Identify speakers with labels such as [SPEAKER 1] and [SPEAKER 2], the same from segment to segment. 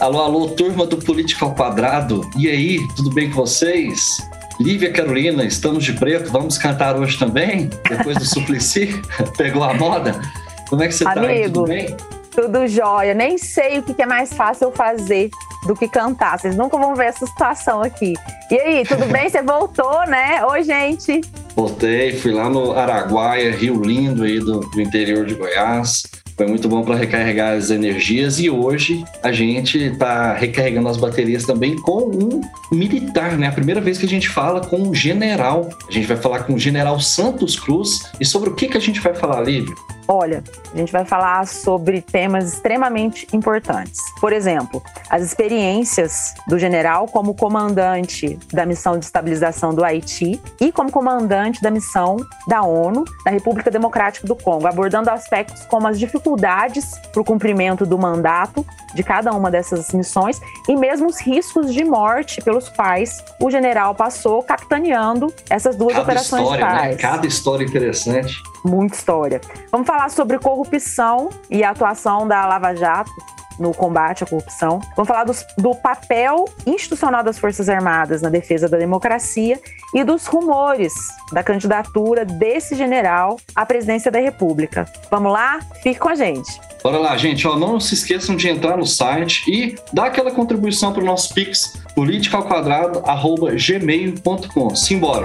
[SPEAKER 1] Alô, alô, turma do Política ao Quadrado. E aí, tudo bem com vocês? Lívia Carolina, estamos de preto, vamos cantar hoje também? Depois do Suplicy? Pegou a moda? Como é que você
[SPEAKER 2] Amigo,
[SPEAKER 1] tá? Aí, tudo bem?
[SPEAKER 2] Tudo jóia. Nem sei o que é mais fácil eu fazer do que cantar. Vocês nunca vão ver essa situação aqui. E aí, tudo bem? Você voltou, né? Oi, gente.
[SPEAKER 1] Voltei, fui lá no Araguaia, Rio Lindo aí do, do interior de Goiás. Foi muito bom para recarregar as energias e hoje a gente está recarregando as baterias também com um militar, né? A primeira vez que a gente fala com um general. A gente vai falar com o general Santos Cruz. E sobre o que, que a gente vai falar, Lívia?
[SPEAKER 2] Olha, a gente vai falar sobre temas extremamente importantes. Por exemplo, as experiências do general como comandante da missão de estabilização do Haiti e como comandante da missão da ONU na República Democrática do Congo, abordando aspectos como as dificuldades para o cumprimento do mandato de cada uma dessas missões e mesmo os riscos de morte pelos quais o general passou capitaneando essas duas
[SPEAKER 1] Cada
[SPEAKER 2] operações
[SPEAKER 1] história,
[SPEAKER 2] de
[SPEAKER 1] né?
[SPEAKER 2] paz.
[SPEAKER 1] Cada história interessante.
[SPEAKER 2] Muita história. Vamos falar sobre corrupção e a atuação da Lava Jato no combate à corrupção. Vamos falar dos- do papel institucional das Forças Armadas na defesa da democracia e dos rumores da candidatura desse general à presidência da República. Vamos lá? Fique com a gente.
[SPEAKER 1] Bora lá, gente. Ó, não se esqueçam de entrar no site e dar aquela contribuição para o nosso Pix, politicaoquadrado.gmail.com. Simbora.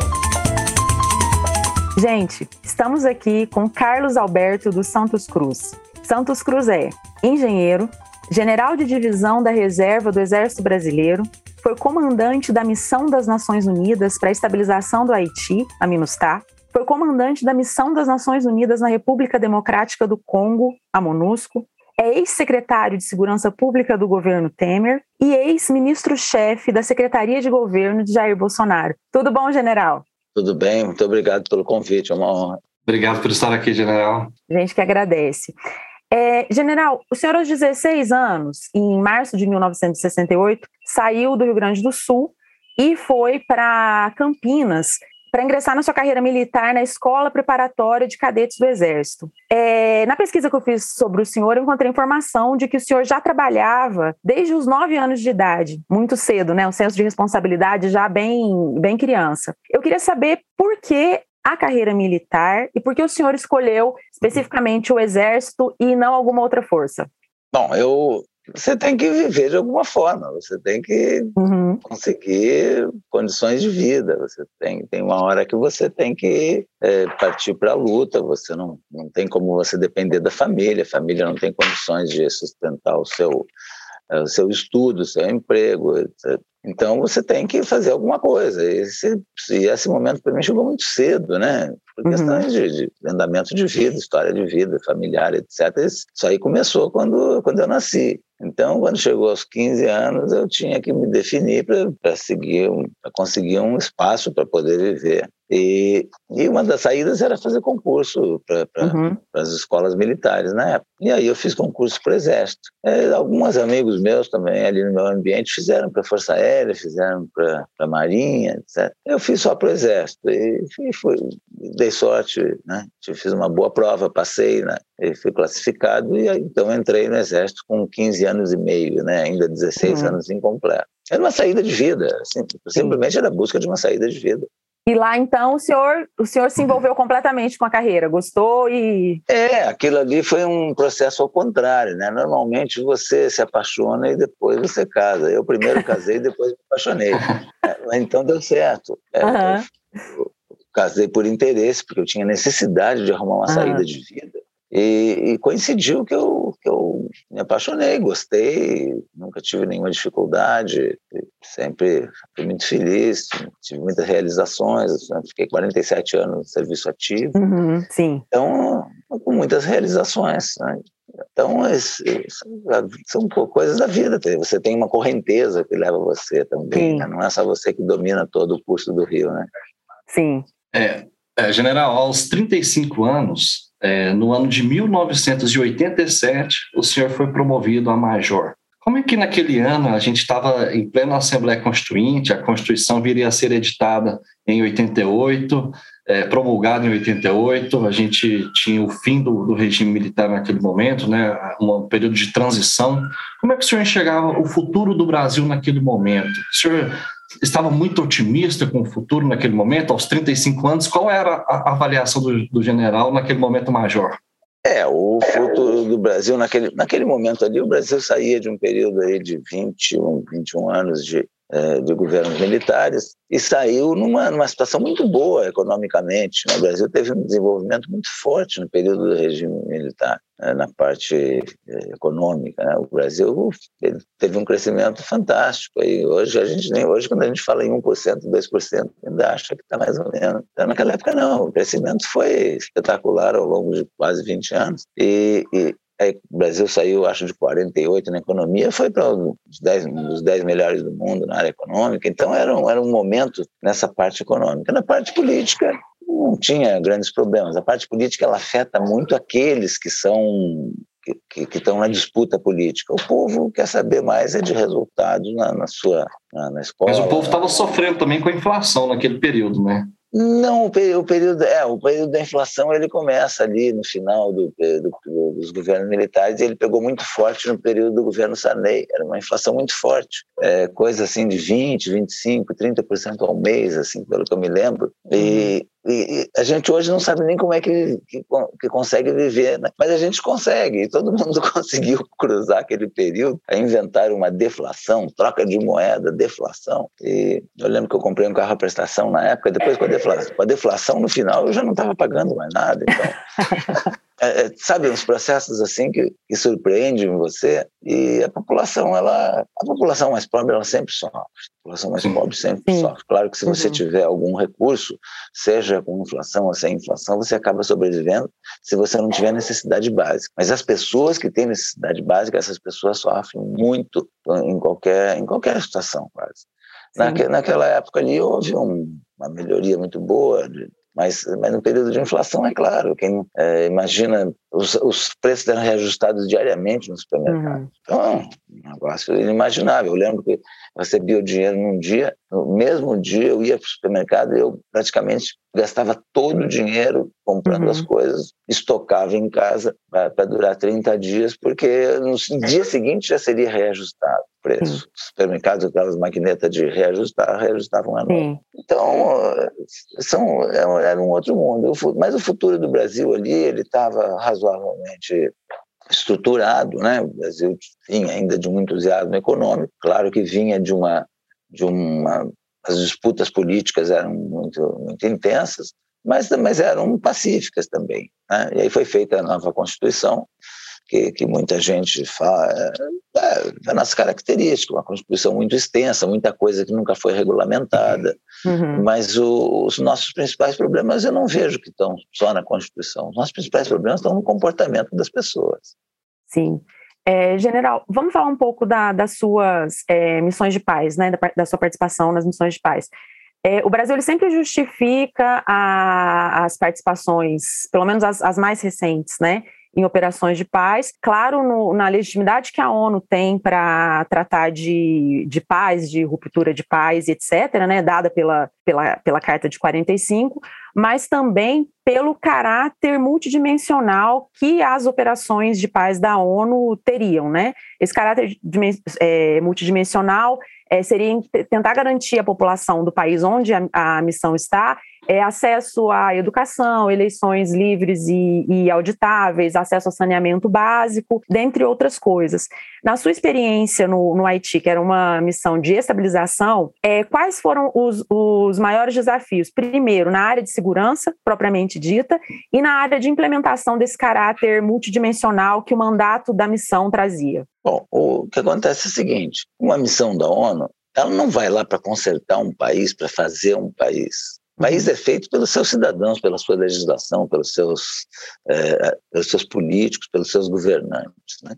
[SPEAKER 2] Gente, estamos aqui com Carlos Alberto dos Santos Cruz. Santos Cruz é engenheiro, general de divisão da reserva do Exército Brasileiro, foi comandante da Missão das Nações Unidas para a Estabilização do Haiti, a MINUSTAH, foi comandante da Missão das Nações Unidas na República Democrática do Congo, a MONUSCO, é ex-secretário de Segurança Pública do governo Temer e ex-ministro-chefe da Secretaria de Governo de Jair Bolsonaro. Tudo bom, general?
[SPEAKER 3] Tudo bem, muito obrigado pelo convite, é uma honra.
[SPEAKER 1] Obrigado por estar aqui, general.
[SPEAKER 2] gente que agradece. É, general, o senhor aos 16 anos, em março de 1968, saiu do Rio Grande do Sul e foi para Campinas para ingressar na sua carreira militar na Escola Preparatória de Cadetes do Exército. É, na pesquisa que eu fiz sobre o senhor, eu encontrei informação de que o senhor já trabalhava desde os nove anos de idade, muito cedo, né? Um senso de responsabilidade já bem, bem criança. Eu queria saber por que a carreira militar e por que o senhor escolheu especificamente o Exército e não alguma outra força?
[SPEAKER 3] Bom, eu você tem que viver de alguma forma, você tem que
[SPEAKER 2] Uhum.
[SPEAKER 3] conseguir condições de vida, você tem, tem uma hora que você tem que é, partir para a luta, você não, não tem como você depender da família, a família não tem condições de sustentar o seu, é, o seu estudo, o seu emprego, etc. Então você tem que fazer alguma coisa. E esse, e esse momento para mim chegou muito cedo, né? Por
[SPEAKER 2] Uhum.
[SPEAKER 3] questões de, de andamento de vida, história de vida, familiar, etc. Isso aí começou quando, quando eu nasci. Então, quando chegou aos 15 anos, eu tinha que me definir para seguir, para conseguir um espaço para poder viver. E, e uma das saídas era fazer concurso para
[SPEAKER 2] Uhum.
[SPEAKER 3] as escolas militares na época. E aí eu fiz concurso para o Exército. É, alguns amigos meus também ali no meu ambiente fizeram para a Força Aérea, fizeram para a Marinha, etc. Eu fiz só para o Exército e, e fui, dei sorte, né? Eu fiz uma boa prova, passei, né? E fui classificado e então entrei no Exército com 15 anos e meio, né? Ainda 16
[SPEAKER 2] Uhum.
[SPEAKER 3] anos incompleto. Era uma saída de vida, assim, simplesmente era a busca de uma saída de vida.
[SPEAKER 2] E lá então o senhor, o senhor se envolveu completamente com a carreira, gostou e
[SPEAKER 3] É, aquilo ali foi um processo ao contrário, né? Normalmente você se apaixona e depois você casa. Eu primeiro casei e depois me apaixonei. É, Então deu certo. É,
[SPEAKER 2] Aham.
[SPEAKER 3] eu casei por interesse, porque eu tinha necessidade de arrumar uma
[SPEAKER 2] Aham.
[SPEAKER 3] saída de vida. E, e coincidiu que eu, que eu me apaixonei, gostei, nunca tive nenhuma dificuldade, sempre fui muito feliz, tive muitas realizações, né? fiquei 47 anos no serviço ativo.
[SPEAKER 2] Uhum, sim.
[SPEAKER 3] Então, com muitas realizações. Né? Então, esse- são co- coisas da vida. Você tem uma correnteza que leva você também. Né? Não é só você que domina todo o curso do rio. Né?
[SPEAKER 2] Sim.
[SPEAKER 1] É, é, general, aos 35 anos, é, no ano de 1987, o senhor foi promovido a major. Como é que naquele ano a gente estava em plena Assembleia Constituinte, a Constituição viria a ser editada em 88, é, promulgado em 88, a gente tinha o fim do, do, regime militar naquele momento, né, um período de transição. Como é que o senhor enxergava o futuro do Brasil naquele momento? O senhor estava muito otimista com o futuro naquele momento, aos 35 anos? Qual era a avaliação do, do general naquele momento major?
[SPEAKER 3] É, o futuro do Brasil, naquele, naquele momento ali, o Brasil saía de um período aí de 21, 21 anos de, de governos militares e saiu numa, numa situação muito boa economicamente. Né? O Brasil teve um desenvolvimento muito forte no período do regime militar, né? na parte é, econômica. Né? O Brasil teve um crescimento fantástico. E hoje a gente nem hoje quando a gente fala em 1%, 2%, ainda acha que está mais ou menos. Então, naquela época não, o crescimento foi espetacular ao longo de quase 20 anos. E, e Aí, o Brasil saiu, acho, de 48 na economia, foi para dos 10, um dos 10 melhores do mundo na área econômica. Então, era um, era um momento nessa parte econômica. Na parte política, não tinha grandes problemas. A parte política ela afeta muito aqueles que são que, estão na disputa política. O povo quer saber mais é de resultados na, na sua na, na, escola.
[SPEAKER 1] Mas o povo estava sofrendo também com a inflação naquele período, né?
[SPEAKER 3] Não, o período, é, o período da inflação ele começa ali no final do, do, dos governos militares e ele pegou muito forte no período do governo Sarney. Era uma inflação muito forte, é, coisa assim de 20, 25, 30% ao mês, assim, pelo que eu me lembro. E, e, a gente hoje não sabe nem como é que, que, que, consegue viver, né? mas a gente consegue. E todo mundo conseguiu cruzar aquele período a inventar uma deflação, troca de moeda, deflação. E eu lembro que eu comprei um carro à prestação na época, depois com a deflação, com a deflação no final eu já não estava pagando mais nada. Então, é, é, sabe, uns processos assim que, que surpreendem você e a população, ela, a população mais pobre, ela sempre sofre. A população mais pobre sempre Sim. sofre. Claro que se você uhum. tiver algum recurso, seja com inflação ou sem inflação, você acaba sobrevivendo se você não tiver necessidade básica. Mas as pessoas que têm necessidade básica, essas pessoas sofrem muito em qualquer, em qualquer situação, quase. Naque, naquela época ali houve um, uma melhoria muito boa de, mas, mas no período de inflação, é claro, quem é, imagina, os, os preços eram reajustados diariamente no supermercado. Uhum. Então, um negócio inimaginável. Eu lembro que recebia o dinheiro num dia, no mesmo dia eu ia para o supermercado e eu praticamente gastava todo o dinheiro comprando uhum. as coisas, estocava em casa para durar 30 dias, porque no dia seguinte já seria reajustado o preço. Sim. Os supermercados, aquelas maquinetas de reajustar, reajustavam a nota. Então, são, é era um outro mundo. Mas o futuro do Brasil ali, ele estava razoavelmente estruturado, né? O Brasil vinha ainda de um entusiasmo econômico, claro que vinha de uma de uma as disputas políticas eram muito muito intensas, mas mas eram pacíficas também, né? E aí foi feita a nova constituição que, que muita gente fala, é, é nas características, uma Constituição muito extensa, muita coisa que nunca foi regulamentada, uhum. mas o, os nossos principais problemas eu não vejo que estão só na Constituição, os nossos principais problemas estão no comportamento das pessoas.
[SPEAKER 2] Sim. É, general, vamos falar um pouco da, das suas é, missões de paz, né, da, da, sua participação nas missões de paz. É, o Brasil ele sempre justifica a, as participações, pelo menos as, as mais recentes, né, em operações de paz, claro, no, na legitimidade que a ONU tem para tratar de, de paz, de ruptura de paz, etc., né, dada pela, pela, pela Carta de 45, mas também pelo caráter multidimensional que as operações de paz da ONU teriam, né? Esse caráter é, multidimensional é, seria tentar garantir à população do país onde a, a missão está é, acesso à educação, eleições livres e, e, auditáveis, acesso a saneamento básico, dentre outras coisas. Na sua experiência no, no Haiti, que era uma missão de estabilização, é, quais foram os, os maiores desafios? Primeiro, na área de segurança, propriamente dita, e na área de implementação desse caráter multidimensional que o mandato da missão trazia.
[SPEAKER 3] Bom, o que acontece é o seguinte: uma missão da ONU ela não vai lá para consertar um país, para fazer um país. O país é feito pelos seus cidadãos, pela sua legislação, pelos seus, é, pelos seus políticos, pelos seus governantes. Né?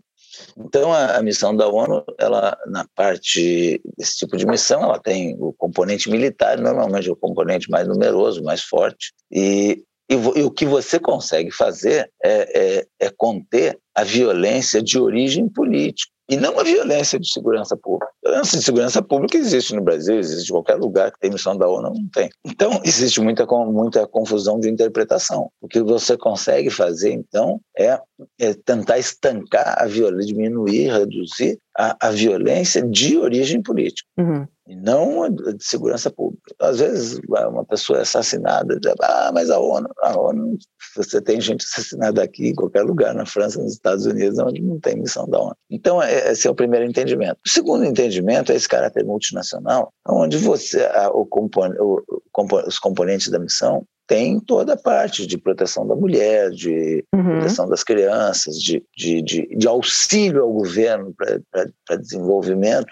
[SPEAKER 3] Então, a, a, missão da ONU, ela, na parte desse tipo de missão, ela tem o componente militar, normalmente é o componente mais numeroso, mais forte, e, e, e o que você consegue fazer é, é, é conter a violência de origem política e não a violência de segurança pública. A insegurança de segurança pública existe no Brasil, existe em qualquer lugar que tem missão da ONU, não tem. Então, existe muita, muita confusão de interpretação. O que você consegue fazer, então, é, é tentar estancar a violência, diminuir, reduzir a, a violência de origem política. Uhum e não de segurança pública. Às vezes uma pessoa é assassinada, diz, ah, mas a ONU, a ONU, você tem gente assassinada aqui em qualquer lugar, na França, nos Estados Unidos, onde não tem missão da ONU. Então é, esse é o primeiro entendimento. O segundo entendimento é esse caráter multinacional, onde você, a, o, o, os componentes da missão tem toda a parte de proteção da mulher, de uhum. proteção das crianças, de, de, de, de auxílio ao governo para desenvolvimento,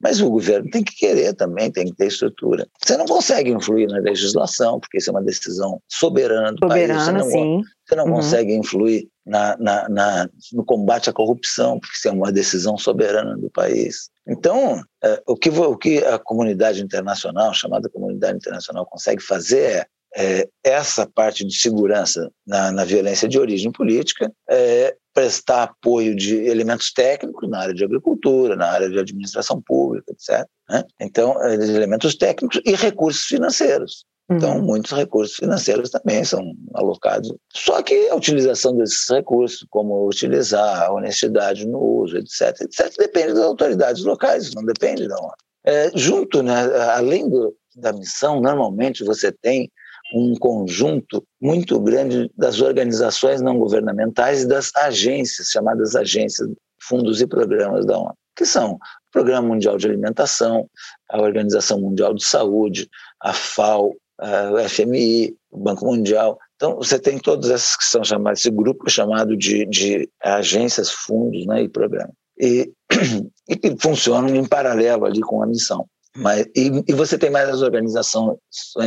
[SPEAKER 3] mas o governo tem que querer também, tem que ter estrutura. Você não consegue influir na legislação, porque isso é uma decisão soberana do
[SPEAKER 2] soberana,
[SPEAKER 3] país. Você não,
[SPEAKER 2] sim.
[SPEAKER 3] Você não uhum. consegue influir na, na, na, no combate à corrupção, porque isso é uma decisão soberana do país. Então, é, o, que, o que a comunidade internacional, chamada comunidade internacional, consegue fazer é é, essa parte de segurança na, na, violência de origem política, é, prestar apoio de elementos técnicos na área de agricultura, na área de administração pública, etc. Né? Então, é, elementos técnicos e recursos financeiros. Então, uhum. muitos recursos financeiros também são alocados. Só que a utilização desses recursos, como utilizar a honestidade no uso, etc., etc., depende das autoridades locais, não depende da ONU. É, junto, né, além do, da missão, normalmente você tem um conjunto muito grande das organizações não governamentais e das agências, chamadas agências, fundos e programas da ONU, que são o Programa Mundial de Alimentação, a Organização Mundial de Saúde, a FAO, a FMI, o Banco Mundial. Então, você tem todas essas que são chamadas, esse grupo chamado de, de agências, fundos né, e programas. E, e que funcionam em paralelo ali com a missão. Mas, e, e, você tem mais as organizações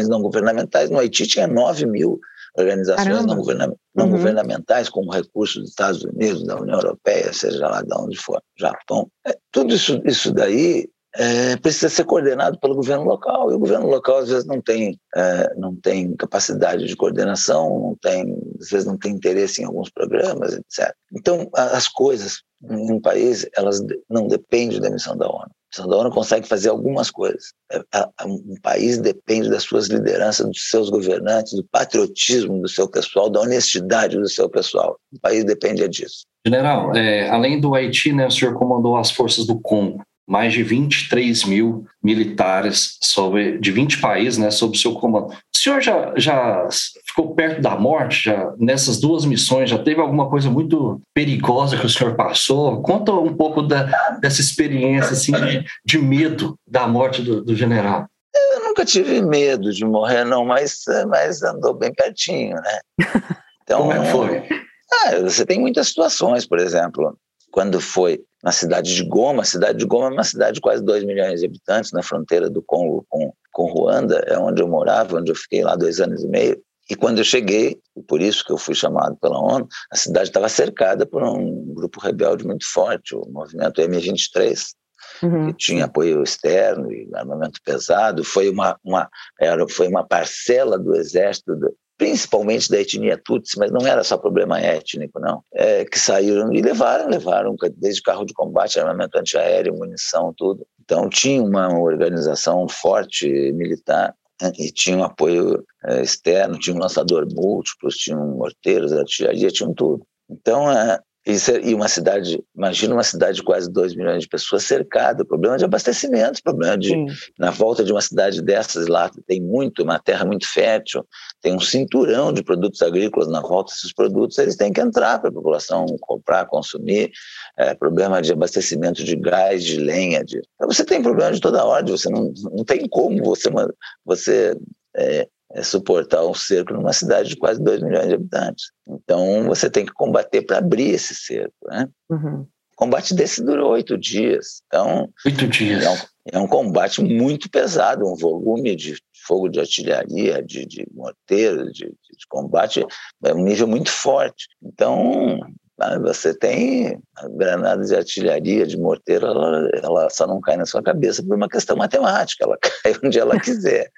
[SPEAKER 3] não governamentais. No Haiti tinha 9 mil organizações não, governam, não uhum. governamentais, como recursos dos Estados Unidos, da União Europeia, seja lá de onde for, Japão. É, tudo isso, isso daí é, precisa ser coordenado pelo governo local. E o governo local, às vezes, não tem, é, não tem capacidade de coordenação, não tem, às vezes, não tem interesse em alguns programas, etc. Então, as coisas em um país, elas não dependem da missão da ONU. A missão da ONU consegue fazer algumas coisas. É, um país depende das suas lideranças, dos seus governantes, do patriotismo do seu pessoal, da honestidade do seu pessoal. O país depende disso.
[SPEAKER 1] General, é, além do Haiti, né, o senhor comandou as forças do Congo mais de 23 mil militares sobre, de 20 países né, sob seu comando. O senhor já, já ficou perto da morte? Já, nessas duas missões, já teve alguma coisa muito perigosa que o senhor passou? Conta um pouco da, dessa experiência assim, de, de medo da morte do, do, general.
[SPEAKER 3] Eu nunca tive medo de morrer, não, mas, mas andou bem pertinho, né?
[SPEAKER 1] Então, Como é que foi?
[SPEAKER 3] Ah, você tem muitas situações, por exemplo, quando foi na cidade de Goma. A cidade de Goma é uma cidade de quase 2 milhões de habitantes, na fronteira do Congo com, com Ruanda, é onde eu morava, onde eu fiquei lá dois anos e meio. E quando eu cheguei, e por isso que eu fui chamado pela ONU, a cidade estava cercada por um grupo rebelde muito forte, o movimento M23, uhum. que tinha apoio externo e armamento pesado. Foi uma, uma, era, foi uma parcela do exército principalmente da etnia Tutsi, mas não era só problema étnico, não, é, que saíram e levaram, levaram desde carro de combate, armamento antiaéreo, munição, tudo. Então tinha uma organização forte militar né, e tinha um apoio é, externo, tinha um lançador múltiplos, tinha um morteiros, artilharia, tinham tudo. Então, é, e uma cidade, imagina uma cidade de quase 2 milhões de pessoas cercada, problema de abastecimento, problema de, Sim. na volta de uma cidade dessas lá tem muito, uma terra muito fértil, tem um cinturão de produtos agrícolas na volta desses produtos, eles têm que entrar para a população comprar, consumir, é, problema de abastecimento de gás, de lenha, de, você tem problema de toda ordem, você não, não tem como você, você é, é suportar um cerco numa cidade de quase 2 milhões de habitantes. Então, você tem que combater para abrir esse cerco. Né? Uhum. O combate desse durou oito dias. Então,
[SPEAKER 1] oito dias.
[SPEAKER 3] É um, é um, combate muito pesado, um volume de fogo de artilharia, de, de morteiro, de, de combate, é um nível muito forte. Então, você tem granadas de artilharia, de morteiro, ela, ela, só não cai na sua cabeça por uma questão matemática, ela cai onde ela quiser.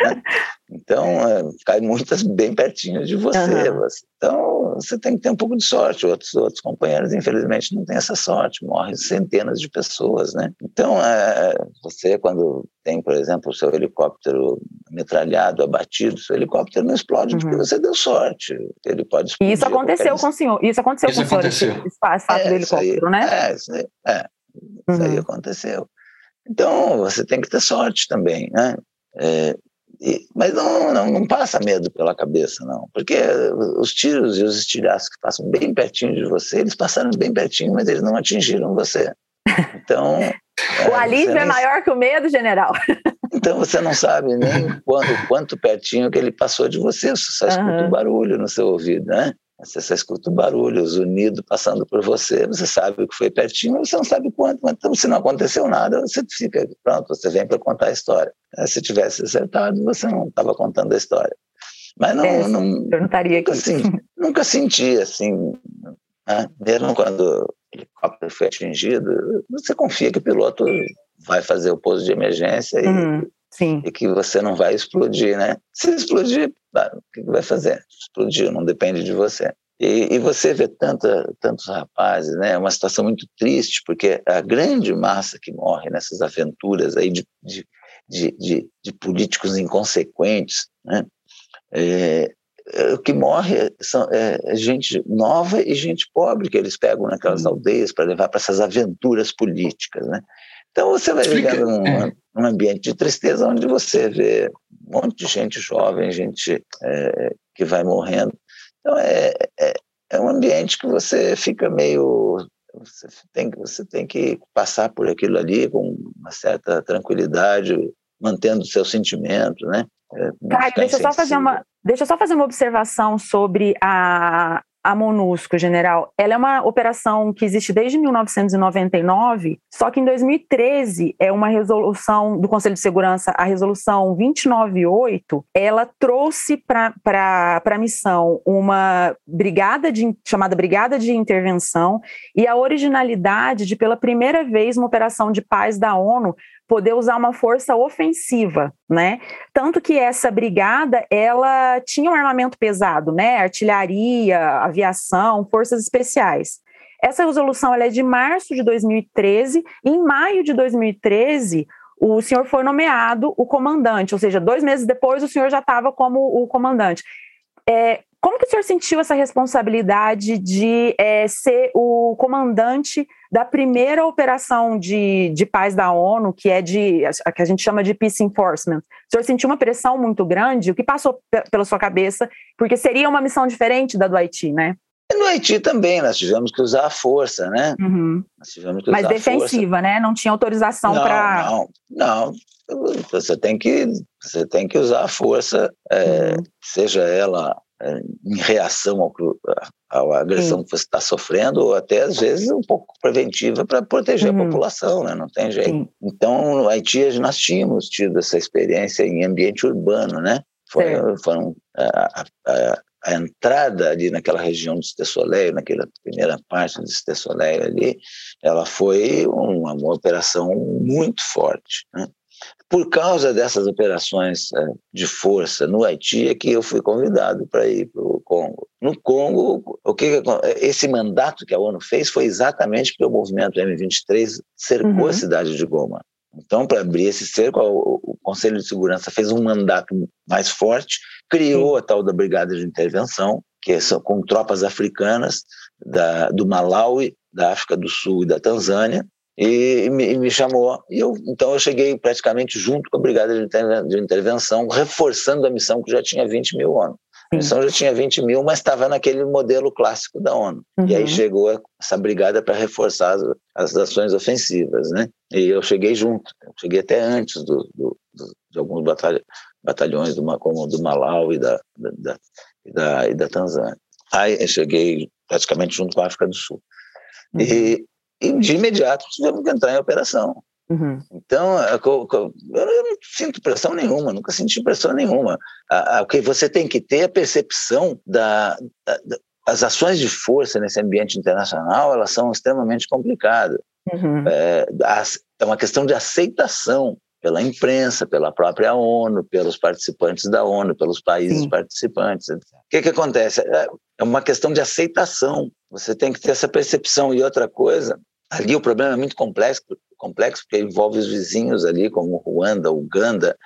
[SPEAKER 3] Né? Então, é, cai muitas bem pertinho de você. Uhum. você. Então, você tem que ter um pouco de sorte. Outros, outros companheiros, infelizmente, não têm essa sorte. Morrem centenas de pessoas, né? Então, é, você, quando tem, por exemplo, o seu helicóptero metralhado, abatido, seu helicóptero não explode uhum. porque você deu sorte. Ele pode explodir.
[SPEAKER 2] Isso aconteceu com o senhor. Isso aconteceu isso com o senhor, aconteceu. esse fato é, do helicóptero,
[SPEAKER 3] aí,
[SPEAKER 2] né?
[SPEAKER 3] É, isso aí, é, uhum. isso aí aconteceu. Então, você tem que ter sorte também, né? É, e, mas não, não, não, passa medo pela cabeça, não. Porque os tiros e os estilhaços que passam bem pertinho de você, eles passaram bem pertinho, mas eles não atingiram você. Então.
[SPEAKER 2] o é, alívio é maior que o medo, general.
[SPEAKER 3] Então você não sabe nem quanto, quanto pertinho que ele passou de você, você só escuta uhum. um barulho no seu ouvido, né? Você só escuta o barulho, os unidos passando por você, você sabe que foi pertinho, mas você não sabe quanto. Mas então, se não aconteceu nada, você fica pronto, você vem para contar a história. É, se tivesse acertado, você não estava contando a história. Mas não, é, não,
[SPEAKER 2] eu não estaria
[SPEAKER 3] nunca,
[SPEAKER 2] aqui.
[SPEAKER 3] Senti, nunca senti assim, né? mesmo quando o helicóptero foi atingido, você confia que o piloto vai fazer o pouso de emergência e
[SPEAKER 2] uhum. Sim.
[SPEAKER 3] e que você não vai explodir, né? Se explodir, o que vai fazer? Explodiu, não depende de você. E, e, você vê tanta, tantos rapazes, né? É uma situação muito triste, porque a grande massa que morre nessas aventuras aí de, de, de, de, de políticos inconsequentes, né? É, é, o que morre são, é, é, gente nova e gente pobre que eles pegam naquelas aldeias para levar para essas aventuras políticas, né? Então você vai vivendo num, é. num, ambiente de tristeza onde você vê um monte de gente jovem, gente é, que vai morrendo. Então é, é, é, um ambiente que você fica meio. Você tem, você tem que passar por aquilo ali com uma certa tranquilidade, mantendo o seu sentimento, né?
[SPEAKER 2] É, Caio, deixa eu, só fazer uma, deixa eu só fazer uma observação sobre a, a MONUSCO, general, ela é uma operação que existe desde 1999, só que em 2013 é uma resolução do Conselho de Segurança, a resolução 298, ela trouxe para a missão uma brigada de, chamada Brigada de Intervenção e a originalidade de, pela primeira vez, uma operação de paz da ONU poder usar uma força ofensiva, né? Tanto que essa brigada, ela tinha um armamento pesado, né? Artilharia, aviação, forças especiais. Essa resolução é de março de 2013, e em maio de 2013, o senhor foi nomeado o comandante, ou seja, dois meses depois o senhor já estava como o comandante. É, como que o senhor sentiu essa responsabilidade de é, ser o comandante da primeira operação de, de paz da ONU, que é de a que a gente chama de peace enforcement? O senhor sentiu uma pressão muito grande? O que passou pela sua cabeça? Porque seria uma missão diferente da do Haiti, né?
[SPEAKER 3] No Haiti também, nós tivemos que usar a força, né?
[SPEAKER 2] Uhum. Mas defensiva, né? Não tinha autorização para.
[SPEAKER 3] Não, não. Você tem que, você tem que usar a força, é, uhum. seja ela em reação ao, à agressão Sim. que você está sofrendo, ou até às vezes um pouco preventiva para proteger uhum. a população, né? não tem jeito. Sim. Então, no Haiti, nós tínhamos tido essa experiência em ambiente urbano, né? Foi, foram, a, a, a, entrada ali naquela região de Estessoleio, naquela primeira parte de Estessoleio ali, ela foi uma, uma operação muito forte. Né? Por causa dessas operações é, de força no Haiti é que eu fui convidado para ir para o Congo. No Congo, o que esse mandato que a ONU fez foi exatamente porque o movimento M23 cercou uhum. a cidade de Goma. Então, para abrir esse cerco, o Conselho de Segurança fez um mandato mais forte, criou a tal da Brigada de Intervenção, que é com tropas africanas da, do Malawi, da África do Sul e da Tanzânia, e me, me, chamou. E eu, então eu cheguei praticamente junto com a Brigada de, Interven de Intervenção, reforçando a missão que já tinha 20 mil ONU. A missão já tinha 20 mil, mas estava naquele modelo clássico da ONU. Uhum. E aí uhum. chegou essa brigada para reforçar as, as, ações ofensivas, né? E eu cheguei junto, eu cheguei até antes do, do, do, de alguns batalha, batalhões do, como do Malau e da, da, da, e da, e da Tanzânia. Aí eu cheguei praticamente junto com a África do Sul. Uhum. E, e de imediato tivemos que entrar em operação. Uhum. Então, eu, não sinto pressão nenhuma, nunca senti pressão nenhuma. O que você tem que ter é a percepção da, da, das ações de força nesse ambiente internacional, elas são extremamente complicadas. Uhum. É, é uma questão de aceitação pela imprensa, pela própria ONU, pelos participantes da ONU, pelos países Sim. participantes. O que, que acontece? É, é uma questão de aceitação. Você tem que ter essa percepção. E outra coisa, ali o problema é muito complexo, complexo porque envolve os vizinhos ali, como Ruanda, Uganda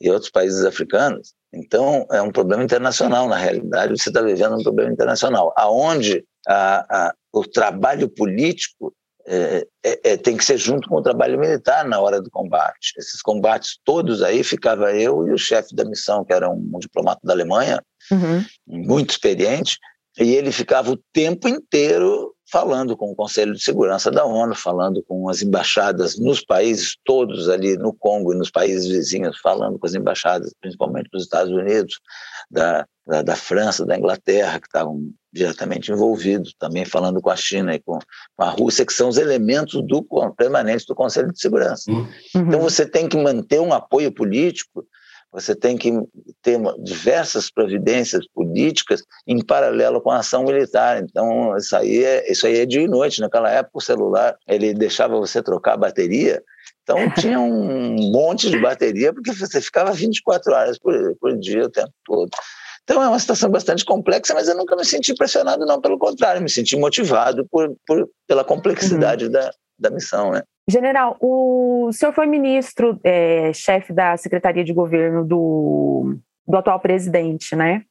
[SPEAKER 3] e outros países africanos. Então, é um problema internacional, na realidade, você está vivendo um problema internacional, aonde a, a, o trabalho político é, é, é, tem que ser junto com o trabalho militar na hora do combate. Esses combates todos aí, ficava eu e o chefe da missão, que era um, um diplomata da Alemanha, uhum. muito experiente, e ele ficava o tempo inteiro falando com o Conselho de Segurança da ONU, falando com as embaixadas nos países todos ali no Congo e nos países vizinhos, falando com as embaixadas, principalmente dos Estados Unidos, da, da, da França, da Inglaterra, que estavam diretamente envolvidos, também falando com a China e com, com a Rússia, que são os elementos do permanentes do Conselho de Segurança. Uhum. Então você tem que manter um apoio político você tem que ter diversas providências políticas em paralelo com a ação militar. Então, isso aí é, isso aí é dia e noite. Naquela época, o celular ele deixava você trocar a bateria. Então, tinha um monte de bateria, porque você ficava 24 horas por, por dia o tempo todo. Então, é uma situação bastante complexa, mas eu nunca me senti pressionado, não. Pelo contrário, me senti motivado por, por pela complexidade uhum. da, da missão, né?
[SPEAKER 2] General, o senhor foi ministro, é, chefe da Secretaria de Governo do, do atual presidente, né?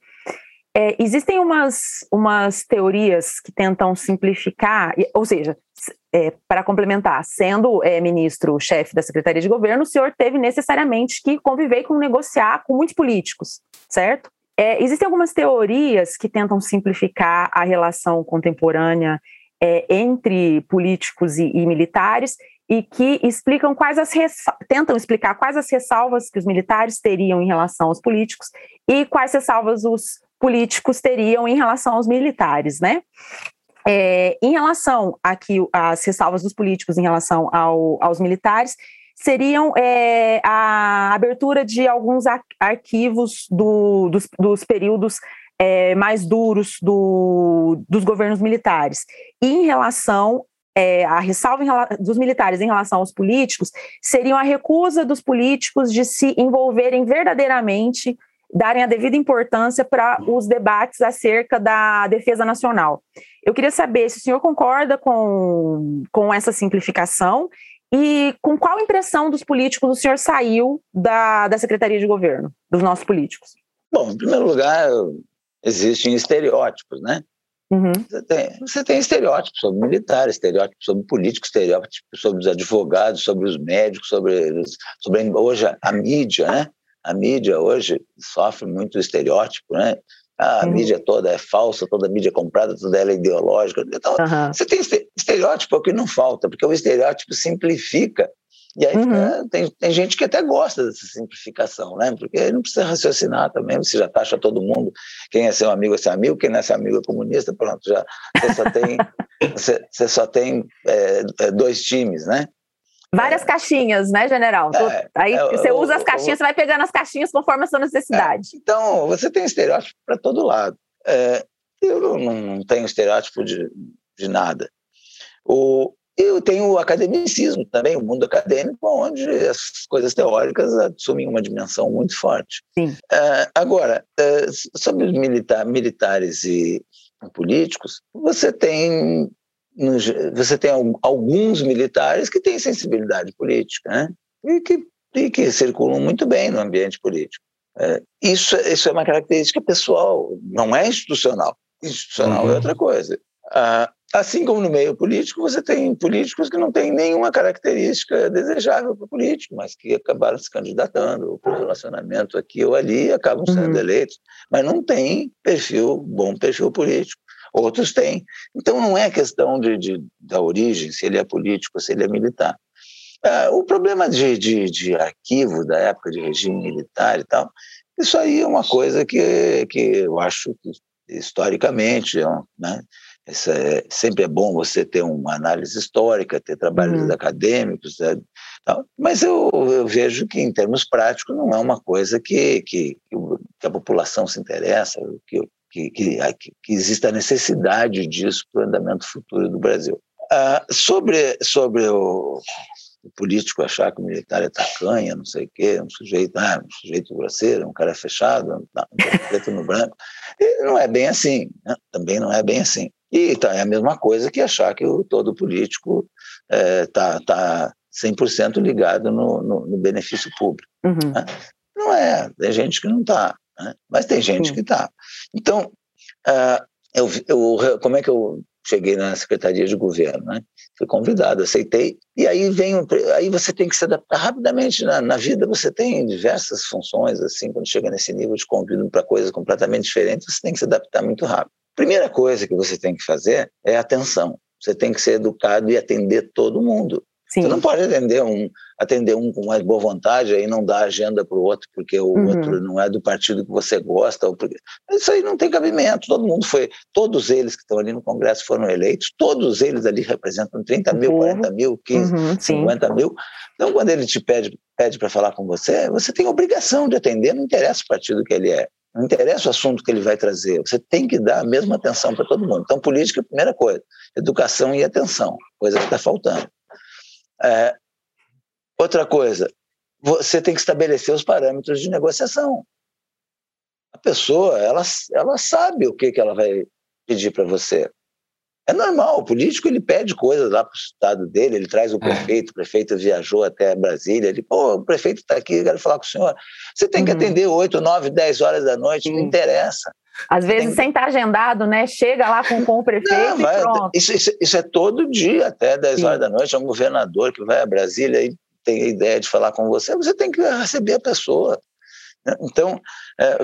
[SPEAKER 2] É, existem umas, umas teorias que tentam simplificar, ou seja, é, para complementar, sendo é, ministro chefe da Secretaria de Governo, o senhor teve necessariamente que conviver com negociar com muitos políticos, certo? É, existem algumas teorias que tentam simplificar a relação contemporânea é, entre políticos e, e militares e que explicam quais as tentam explicar quais as ressalvas que os militares teriam em relação aos políticos e quais ressalvas os políticos teriam em relação aos militares, né? É, em relação aqui às ressalvas dos políticos em relação ao, aos militares seriam é, a abertura de alguns arquivos do, dos, dos, períodos é, mais duros do, dos governos militares. E em relação é, a ressalva em, dos militares em relação aos políticos seriam a recusa dos políticos de se envolverem verdadeiramente, darem a devida importância para os debates acerca da defesa nacional. Eu queria saber se o senhor concorda com, com essa simplificação e com qual impressão dos políticos o senhor saiu da, da Secretaria de Governo, dos nossos políticos?
[SPEAKER 3] Bom, em primeiro lugar, existem estereótipos, né? Uhum. Você, tem, você tem estereótipos sobre militares, estereótipos sobre políticos, estereótipos sobre os advogados, sobre os médicos, sobre, sobre hoje a mídia, né? A mídia hoje sofre muito estereótipo, né? Ah, a uhum. mídia toda é falsa, toda a mídia é comprada, toda ela é ideológica. Então, uhum. você tem estereótipo, é o que não falta, porque o estereótipo simplifica e aí uhum. tem, tem gente que até gosta dessa simplificação, né? Porque não precisa raciocinar também, você já taxa todo mundo. Quem é seu amigo é seu amigo, quem não é seu amigo é comunista, pronto, já você só tem, você, você só tem é, é, dois times, né?
[SPEAKER 2] Várias é. caixinhas, né, general? É, aí é, você usa as caixinhas, você vai pegando as caixinhas conforme a sua necessidade.
[SPEAKER 3] É, então, você tem estereótipo para todo lado. eu não, não tenho estereótipo de, de nada. O, eu tenho o academicismo também, o mundo acadêmico, onde as coisas teóricas assumem uma dimensão muito forte.
[SPEAKER 2] Sim.
[SPEAKER 3] Uh, agora, uh, sobre os militar, militares e políticos, você tem, você tem alguns militares que têm sensibilidade política, né? E que, e que circulam muito bem no ambiente político. Uh, isso, isso é uma característica pessoal, não é institucional. Institucional é uhum. é outra coisa. Uh, Assim como no meio político, você tem políticos que não têm nenhuma característica desejável para o político, mas que acabaram se candidatando por relacionamento aqui ou ali e acabam sendo uhum. eleitos, mas não tem perfil, bom perfil político. Outros têm. Então não é questão de, de da origem, se ele é político, se ele é militar. Ah, o problema de, de, de arquivo da época de regime militar e tal, isso aí é uma coisa que, que eu acho que historicamente, né, é, sempre é bom você ter uma análise histórica, ter trabalhos uhum. acadêmicos, né? mas eu, eu, vejo que, em termos práticos, não é uma coisa que, que, que a população se interessa, que, que, que, que exista necessidade disso para o andamento futuro do Brasil. Ah, sobre sobre o, o político achar que o militar é tacanha, não sei o quê, um sujeito, ah, um sujeito grosseiro, um cara fechado, um preto no branco. E não é bem assim, né? também não é bem assim. E então, é a mesma coisa que achar que o, todo político está é, tá, tá 100% ligado no, no, no, benefício público. Uhum. Né? Não é, tem gente que não está, né? mas tem gente Sim. que está. Então, uh, eu, eu, como é que eu cheguei na secretaria de governo, né? Fui convidado, aceitei. E aí vem, um, aí você tem que se adaptar rapidamente na, na, vida. Você tem diversas funções assim. Quando chega nesse nível de convívio para coisas completamente diferentes, você tem que se adaptar muito rápido. Primeira coisa que você tem que fazer é atenção. Você tem que ser educado e atender todo mundo. Sim. Você não pode atender um, atender um com mais boa vontade e não dar agenda para o outro porque o uhum. outro não é do partido que você gosta. Porque... Isso aí não tem cabimento. Todo mundo foi, todos eles que estão ali no Congresso foram eleitos, todos eles ali representam 30 mil, uhum. 40 mil, 15, uhum, 50 mil. Então, quando ele te pede, pede para falar com você, você tem obrigação de atender, não interessa o partido que ele é. Não interessa o assunto que ele vai trazer, você tem que dar a mesma atenção para todo mundo. Então, política é a primeira coisa, educação e atenção, coisa que está faltando. É, outra coisa, você tem que estabelecer os parâmetros de negociação. A pessoa, ela, ela sabe o que, que ela vai pedir para você. É normal, o político ele pede coisas lá para o estado dele, ele traz o é. prefeito, o prefeito viajou até Brasília, ele, pô, o prefeito está aqui, eu quero falar com o senhor. Você tem que uhum. atender 8, 9, 10 horas da noite, não interessa.
[SPEAKER 2] Às vezes, tem... sem estar tá agendado, né? Chega lá com, com o prefeito não, vai, e pronto.
[SPEAKER 3] Isso, isso, isso, é todo dia, até 10 Sim. horas da noite, é um governador que vai a Brasília e tem a ideia de falar com você, você tem que receber a pessoa. Né? Então, é,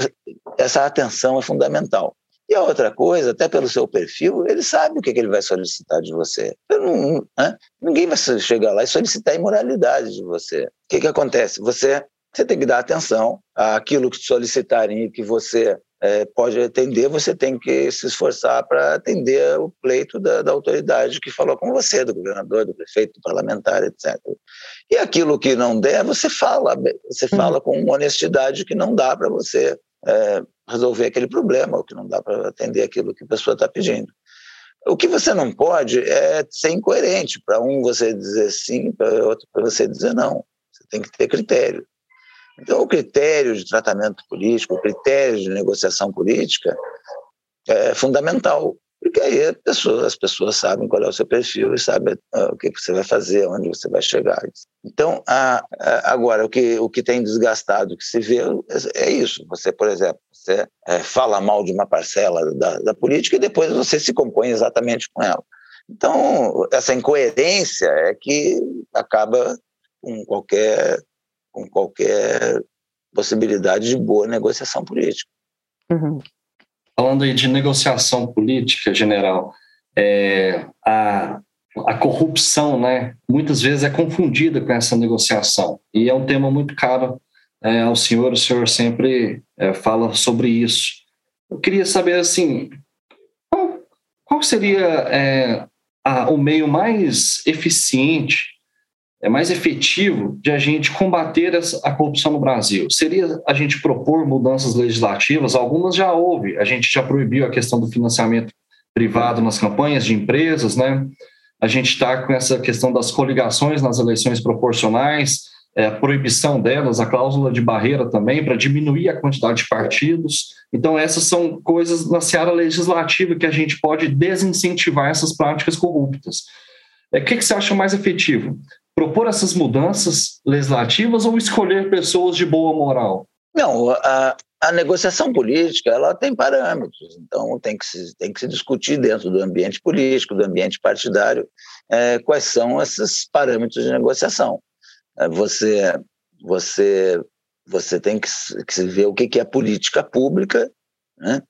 [SPEAKER 3] essa atenção é fundamental. E a outra coisa, até pelo seu perfil, ele sabe o que, que ele vai solicitar de você. Não, né? Ninguém vai chegar lá e solicitar imoralidade de você. O que, que acontece? Você, você tem que dar atenção àquilo que solicitarem e que você é, pode atender, você tem que se esforçar para atender o pleito da, da, autoridade que falou com você, do governador, do prefeito, do parlamentar, etc. E aquilo que não der, você fala, você uhum. fala com honestidade que não dá para você é, resolver aquele problema, ou que não dá para atender aquilo que a pessoa está pedindo. O que você não pode é ser incoerente. Para um você dizer sim, para outro você dizer não. Você tem que ter critério. Então, o critério de tratamento político, o critério de negociação política é fundamental. Porque aí pessoa, as pessoas sabem qual é o seu perfil e sabem uh, o que você vai fazer, onde você vai chegar. Então, a, a, agora, o que, o que tem desgastado, que se vê, é, é isso. Você, por exemplo, você é, fala mal de uma parcela da, da política e depois você se compõe exatamente com ela. Então, essa incoerência é que acaba com qualquer, com qualquer possibilidade de boa negociação política.
[SPEAKER 1] Uhum falando aí de negociação política, general, é, a, a corrupção, né, muitas vezes é confundida com essa negociação e é um tema muito caro é, ao senhor. O senhor sempre é, fala sobre isso. Eu queria saber assim, qual, qual seria é, a, o meio mais eficiente é mais efetivo de a gente combater a corrupção no Brasil? Seria a gente propor mudanças legislativas? Algumas já houve. A gente já proibiu a questão do financiamento privado nas campanhas de empresas, né? A gente está com essa questão das coligações nas eleições proporcionais, é, a proibição delas, a cláusula de barreira também, para diminuir a quantidade de partidos. Então, essas são coisas na seara legislativa que a gente pode desincentivar essas práticas corruptas. É, o que, que você acha mais efetivo? Propor essas mudanças legislativas ou escolher pessoas de boa moral?
[SPEAKER 3] Não, a, a negociação política ela tem parâmetros, então tem que se, tem que se discutir dentro do ambiente político, do ambiente partidário, é, quais são esses parâmetros de negociação. É, você, você, você tem que, que ver o que, que é política pública, né?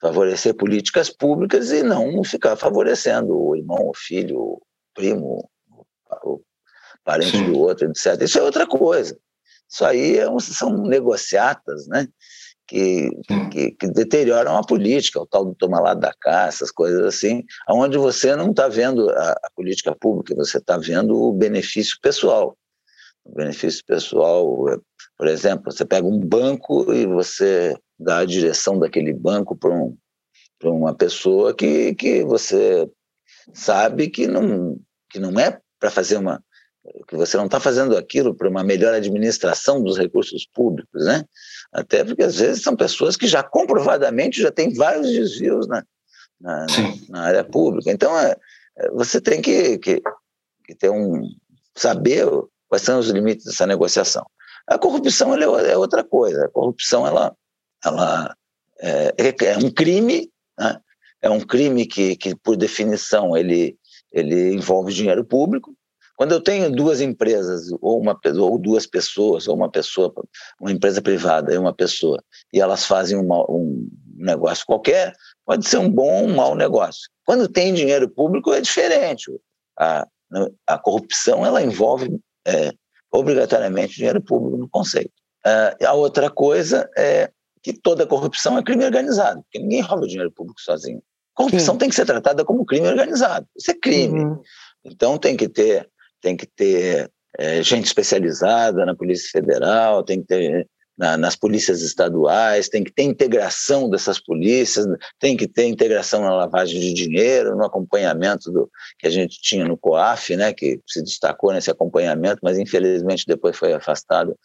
[SPEAKER 3] favorecer políticas públicas e não ficar favorecendo o irmão, o filho, o primo, parente Sim. do outro, etc. Isso é outra coisa. Isso aí é um, são negociatas, né? Que, que, que, deterioram a política, o tal do tomar lá da cá, essas coisas assim, onde você não está vendo a, a, política pública, você está vendo o benefício pessoal. O benefício pessoal, por exemplo, você pega um banco e você dá a direção daquele banco para um, uma pessoa que, que você sabe que não, que não é para fazer uma, que você não está fazendo aquilo para uma melhor administração dos recursos públicos, né? Até porque às vezes são pessoas que já comprovadamente já têm vários desvios na, na, na área pública. Então é, é, você tem que, que, que, ter um saber quais são os limites dessa negociação. A corrupção é, é outra coisa. A corrupção ela, ela é, é, é um crime, né? é um crime que, que por definição ele ele envolve dinheiro público quando eu tenho duas empresas, ou, uma, ou duas pessoas, ou uma pessoa, uma empresa privada e uma pessoa, e elas fazem uma, um negócio qualquer, pode ser um bom ou um mau negócio. Quando tem dinheiro público, é diferente. A, a corrupção ela envolve é, obrigatoriamente dinheiro público no conceito. Uh, a outra coisa é que toda corrupção é crime organizado, porque ninguém rouba dinheiro público sozinho. Corrupção Sim. tem que ser tratada como crime organizado. Isso é crime. Uhum. Então tem que ter tem que ter é, gente especializada na Polícia Federal, tem que ter na, nas polícias estaduais, tem que ter integração dessas polícias, tem que ter integração na lavagem de dinheiro, no acompanhamento do, que a gente tinha no COAF, né, que se destacou nesse acompanhamento, mas infelizmente depois foi afastado,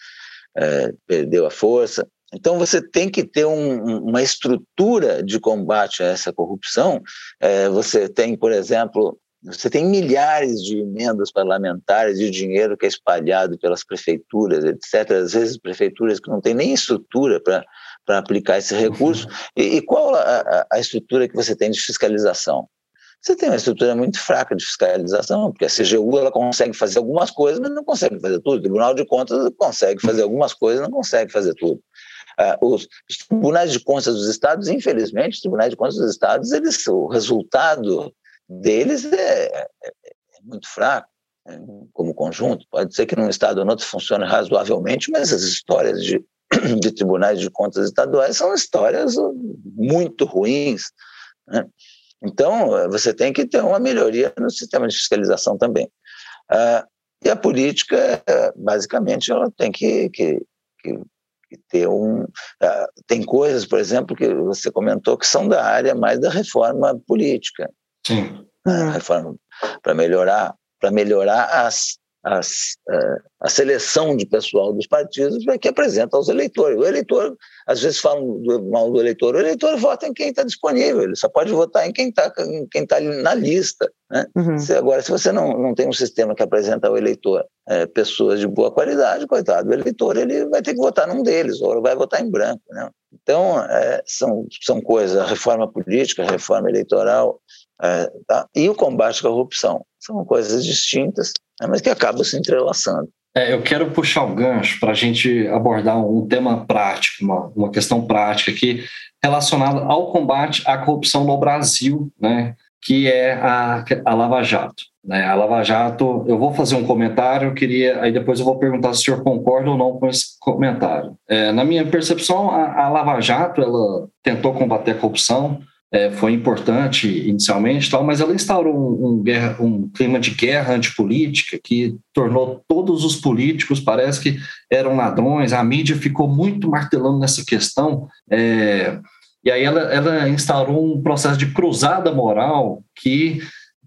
[SPEAKER 3] é, perdeu a força. Então você tem que ter um, uma estrutura de combate a essa corrupção. É, você tem, por exemplo, você tem milhares de emendas parlamentares e dinheiro que é espalhado pelas prefeituras, etc. Às vezes prefeituras que não têm nem estrutura para para aplicar esse recurso. E, e qual a, a, estrutura que você tem de fiscalização? Você tem uma estrutura muito fraca de fiscalização, porque a CGU ela consegue fazer algumas coisas, mas não consegue fazer tudo. O Tribunal de Contas consegue fazer algumas coisas, não consegue fazer tudo. Uh, os, os, tribunais de contas dos estados, infelizmente, os tribunais de contas dos estados, eles, o resultado deles é, é, é muito fraco né, como conjunto. Pode ser que num estado ou outro funcione razoavelmente, mas as histórias de, de tribunais de contas estaduais são histórias muito ruins. Né? Então, você tem que ter uma melhoria no sistema de fiscalização também. Ah, e a política, basicamente, ela tem que, que, que ter um. Ah, tem coisas, por exemplo, que você comentou que são da área mais da reforma política.
[SPEAKER 1] Sim.
[SPEAKER 3] Para melhorar, para melhorar as, as, uh, a seleção de pessoal dos partidos que apresenta aos eleitores. O eleitor, às vezes falam do, mal do eleitor, o eleitor vota em quem está disponível, ele só pode votar em quem está quem tá na lista. Né? Uhum. Se, agora, se você não, não tem um sistema que apresenta ao eleitor é, pessoas de boa qualidade, coitado, o eleitor ele vai ter que votar num deles, ou vai votar em branco. Né? Então, é, são, são coisas, a reforma política, a reforma eleitoral, é, tá? e o combate à corrupção. São coisas distintas, né, mas que acabam se entrelaçando.
[SPEAKER 1] É, eu quero puxar o gancho para a gente abordar um tema prático, uma, uma questão prática aqui, relacionada ao combate à corrupção no Brasil, né, que é a, a Lava Jato. Né? A Lava Jato, eu vou fazer um comentário, queria, aí depois eu vou perguntar se o senhor concorda ou não com esse comentário. É, na minha percepção, a, a Lava Jato ela tentou combater a corrupção, é, foi importante inicialmente, tal, mas ela instaurou um, um, guerra, um, clima de guerra antipolítica que tornou todos os políticos, parece que eram ladrões, a mídia ficou muito martelando nessa questão, é, e aí ela, ela instaurou um processo de cruzada moral que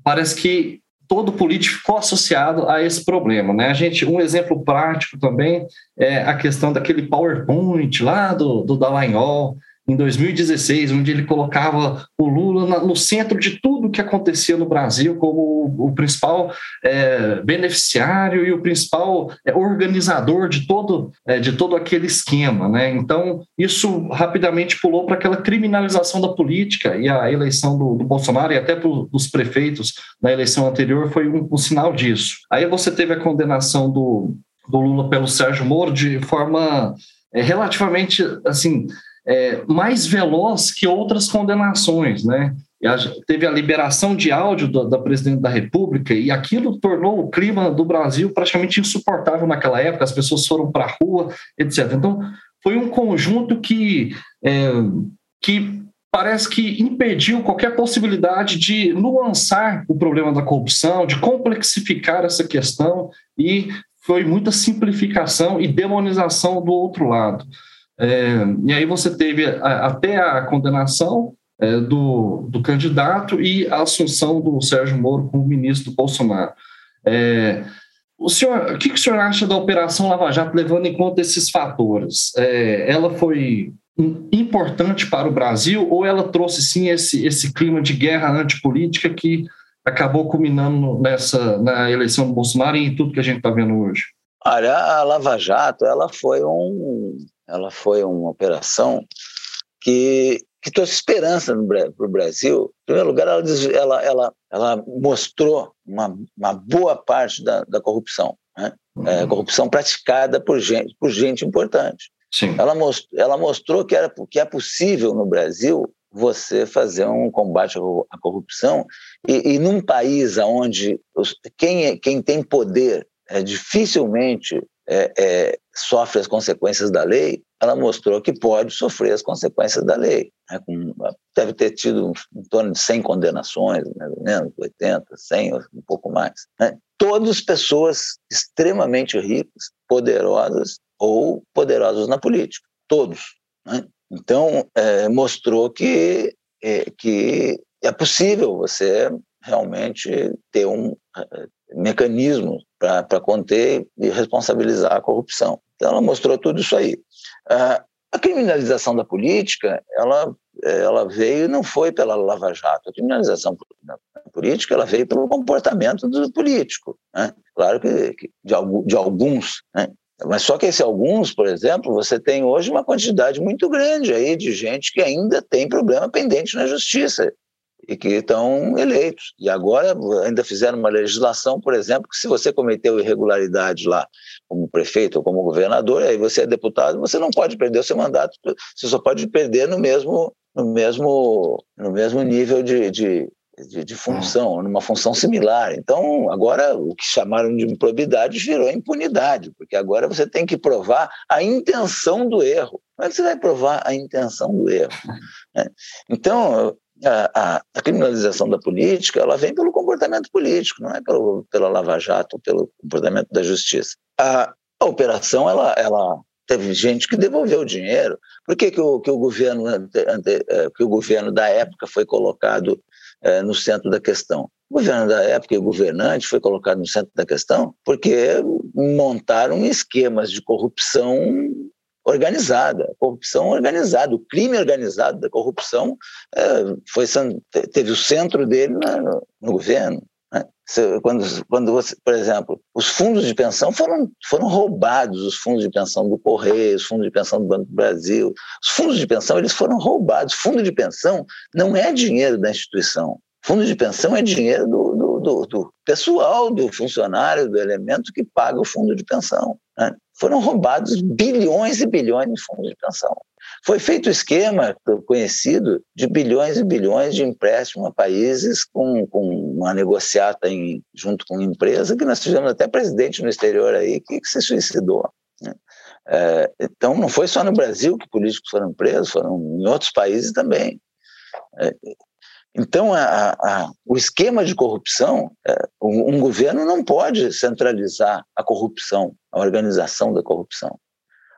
[SPEAKER 1] parece que todo político ficou associado a esse problema, né? A gente, um exemplo prático também é a questão daquele PowerPoint lá do, do Dallagnol, em 2016, onde ele colocava o Lula no centro de tudo que acontecia no Brasil como o, principal é, beneficiário e o principal é, organizador de todo, é, de todo aquele esquema. Né? Então, isso rapidamente pulou para aquela criminalização da política e a eleição do, do Bolsonaro e até pro, dos prefeitos na eleição anterior foi um, um sinal disso. Aí você teve a condenação do, do Lula pelo Sérgio Moro de forma é, relativamente assim é, mais veloz que outras condenações, né? Teve a liberação de áudio da, presidente da República e aquilo tornou o clima do Brasil praticamente insuportável naquela época. As pessoas foram para a rua, etc. Então, foi um conjunto que, é, que parece que impediu qualquer possibilidade de nuançar o problema da corrupção, de complexificar essa questão e foi muita simplificação e demonização do outro lado. É, e aí você teve a, até a condenação é, do, do candidato e a assunção do Sérgio Moro como ministro do Bolsonaro. É, o senhor, o que, que o senhor acha da Operação Lava Jato, levando em conta esses fatores? É, ela foi importante para o Brasil ou ela trouxe sim esse, esse clima de guerra antipolítica que acabou culminando nessa na eleição do Bolsonaro e em tudo que a gente está vendo hoje?
[SPEAKER 3] Olha, a Lava Jato ela foi um ela foi uma operação que que trouxe esperança para o Brasil. Em primeiro lugar, ela, ela, ela, ela mostrou uma, uma boa parte da, da corrupção, né? é, uhum. corrupção praticada por gente, por gente importante. Sim. Ela, most, ela mostrou que, era, que é possível no Brasil você fazer um combate à corrupção e, e num país onde os, quem, é, quem tem poder é, dificilmente é, é, sofre as consequências da lei, ela mostrou que pode sofrer as consequências da lei. Né, com, deve ter tido em torno de 100 condenações, mais ou menos, 80, 100, um pouco mais. Né? Todas pessoas extremamente ricas, poderosas ou poderosos na política, todos. Né? Então, é, mostrou que, é, que é possível você realmente ter um é, mecanismo para conter e responsabilizar a corrupção. Então, ela mostrou tudo isso aí. A criminalização da política, ela, ela veio não foi pela Lava Jato. A criminalização da política ela veio pelo comportamento do político. Né? Claro que, que de, de, alguns. Né? Mas só que esse alguns, por exemplo, você tem hoje uma quantidade muito grande aí de gente que ainda tem problema pendente na justiça e que estão eleitos. E agora ainda fizeram uma legislação, por exemplo, que se você cometeu irregularidade lá como prefeito ou como governador, aí você é deputado, você não pode perder o seu mandato, você só pode perder no mesmo, no mesmo, no mesmo nível de, de, de, de função, numa função similar. Então, agora o que chamaram de improbidade virou impunidade, porque agora você tem que provar a intenção do erro. Como é que você vai provar a intenção do erro? Né? Então, a, a, a, criminalização da política ela vem pelo comportamento político, não é pelo, pela Lava Jato, pelo comportamento da justiça. A, a operação ela, ela teve gente que devolveu o dinheiro. Por que, que, o, que, o, governo, eh, que o governo da época foi colocado é, no centro da questão? O governo da época e o governante foi colocado no centro da questão porque montaram esquemas de corrupção organizada, corrupção organizada, o crime organizado da corrupção é, foi, teve o centro dele no, no governo. Né? Quando, quando você, por exemplo, os fundos de pensão foram, foram roubados, os fundos de pensão do Correio, os fundos de pensão do Banco do Brasil, os fundos de pensão eles foram roubados. Fundo de pensão não é dinheiro da instituição, fundo de pensão é dinheiro do, do, do, do pessoal, do funcionário, do elemento que paga o fundo de pensão. Né? Foram roubados bilhões e bilhões de fundos de pensão. Foi feito o esquema conhecido de bilhões e bilhões de empréstimos a países com, com uma negociata em, junto com empresa, que nós tivemos até presidente no exterior aí que, que se suicidou. Né? É, então, não foi só no Brasil que políticos foram presos, foram em outros países também. É, então, a, a, o esquema de corrupção, é, um, um, governo não pode centralizar a corrupção, a organização da corrupção.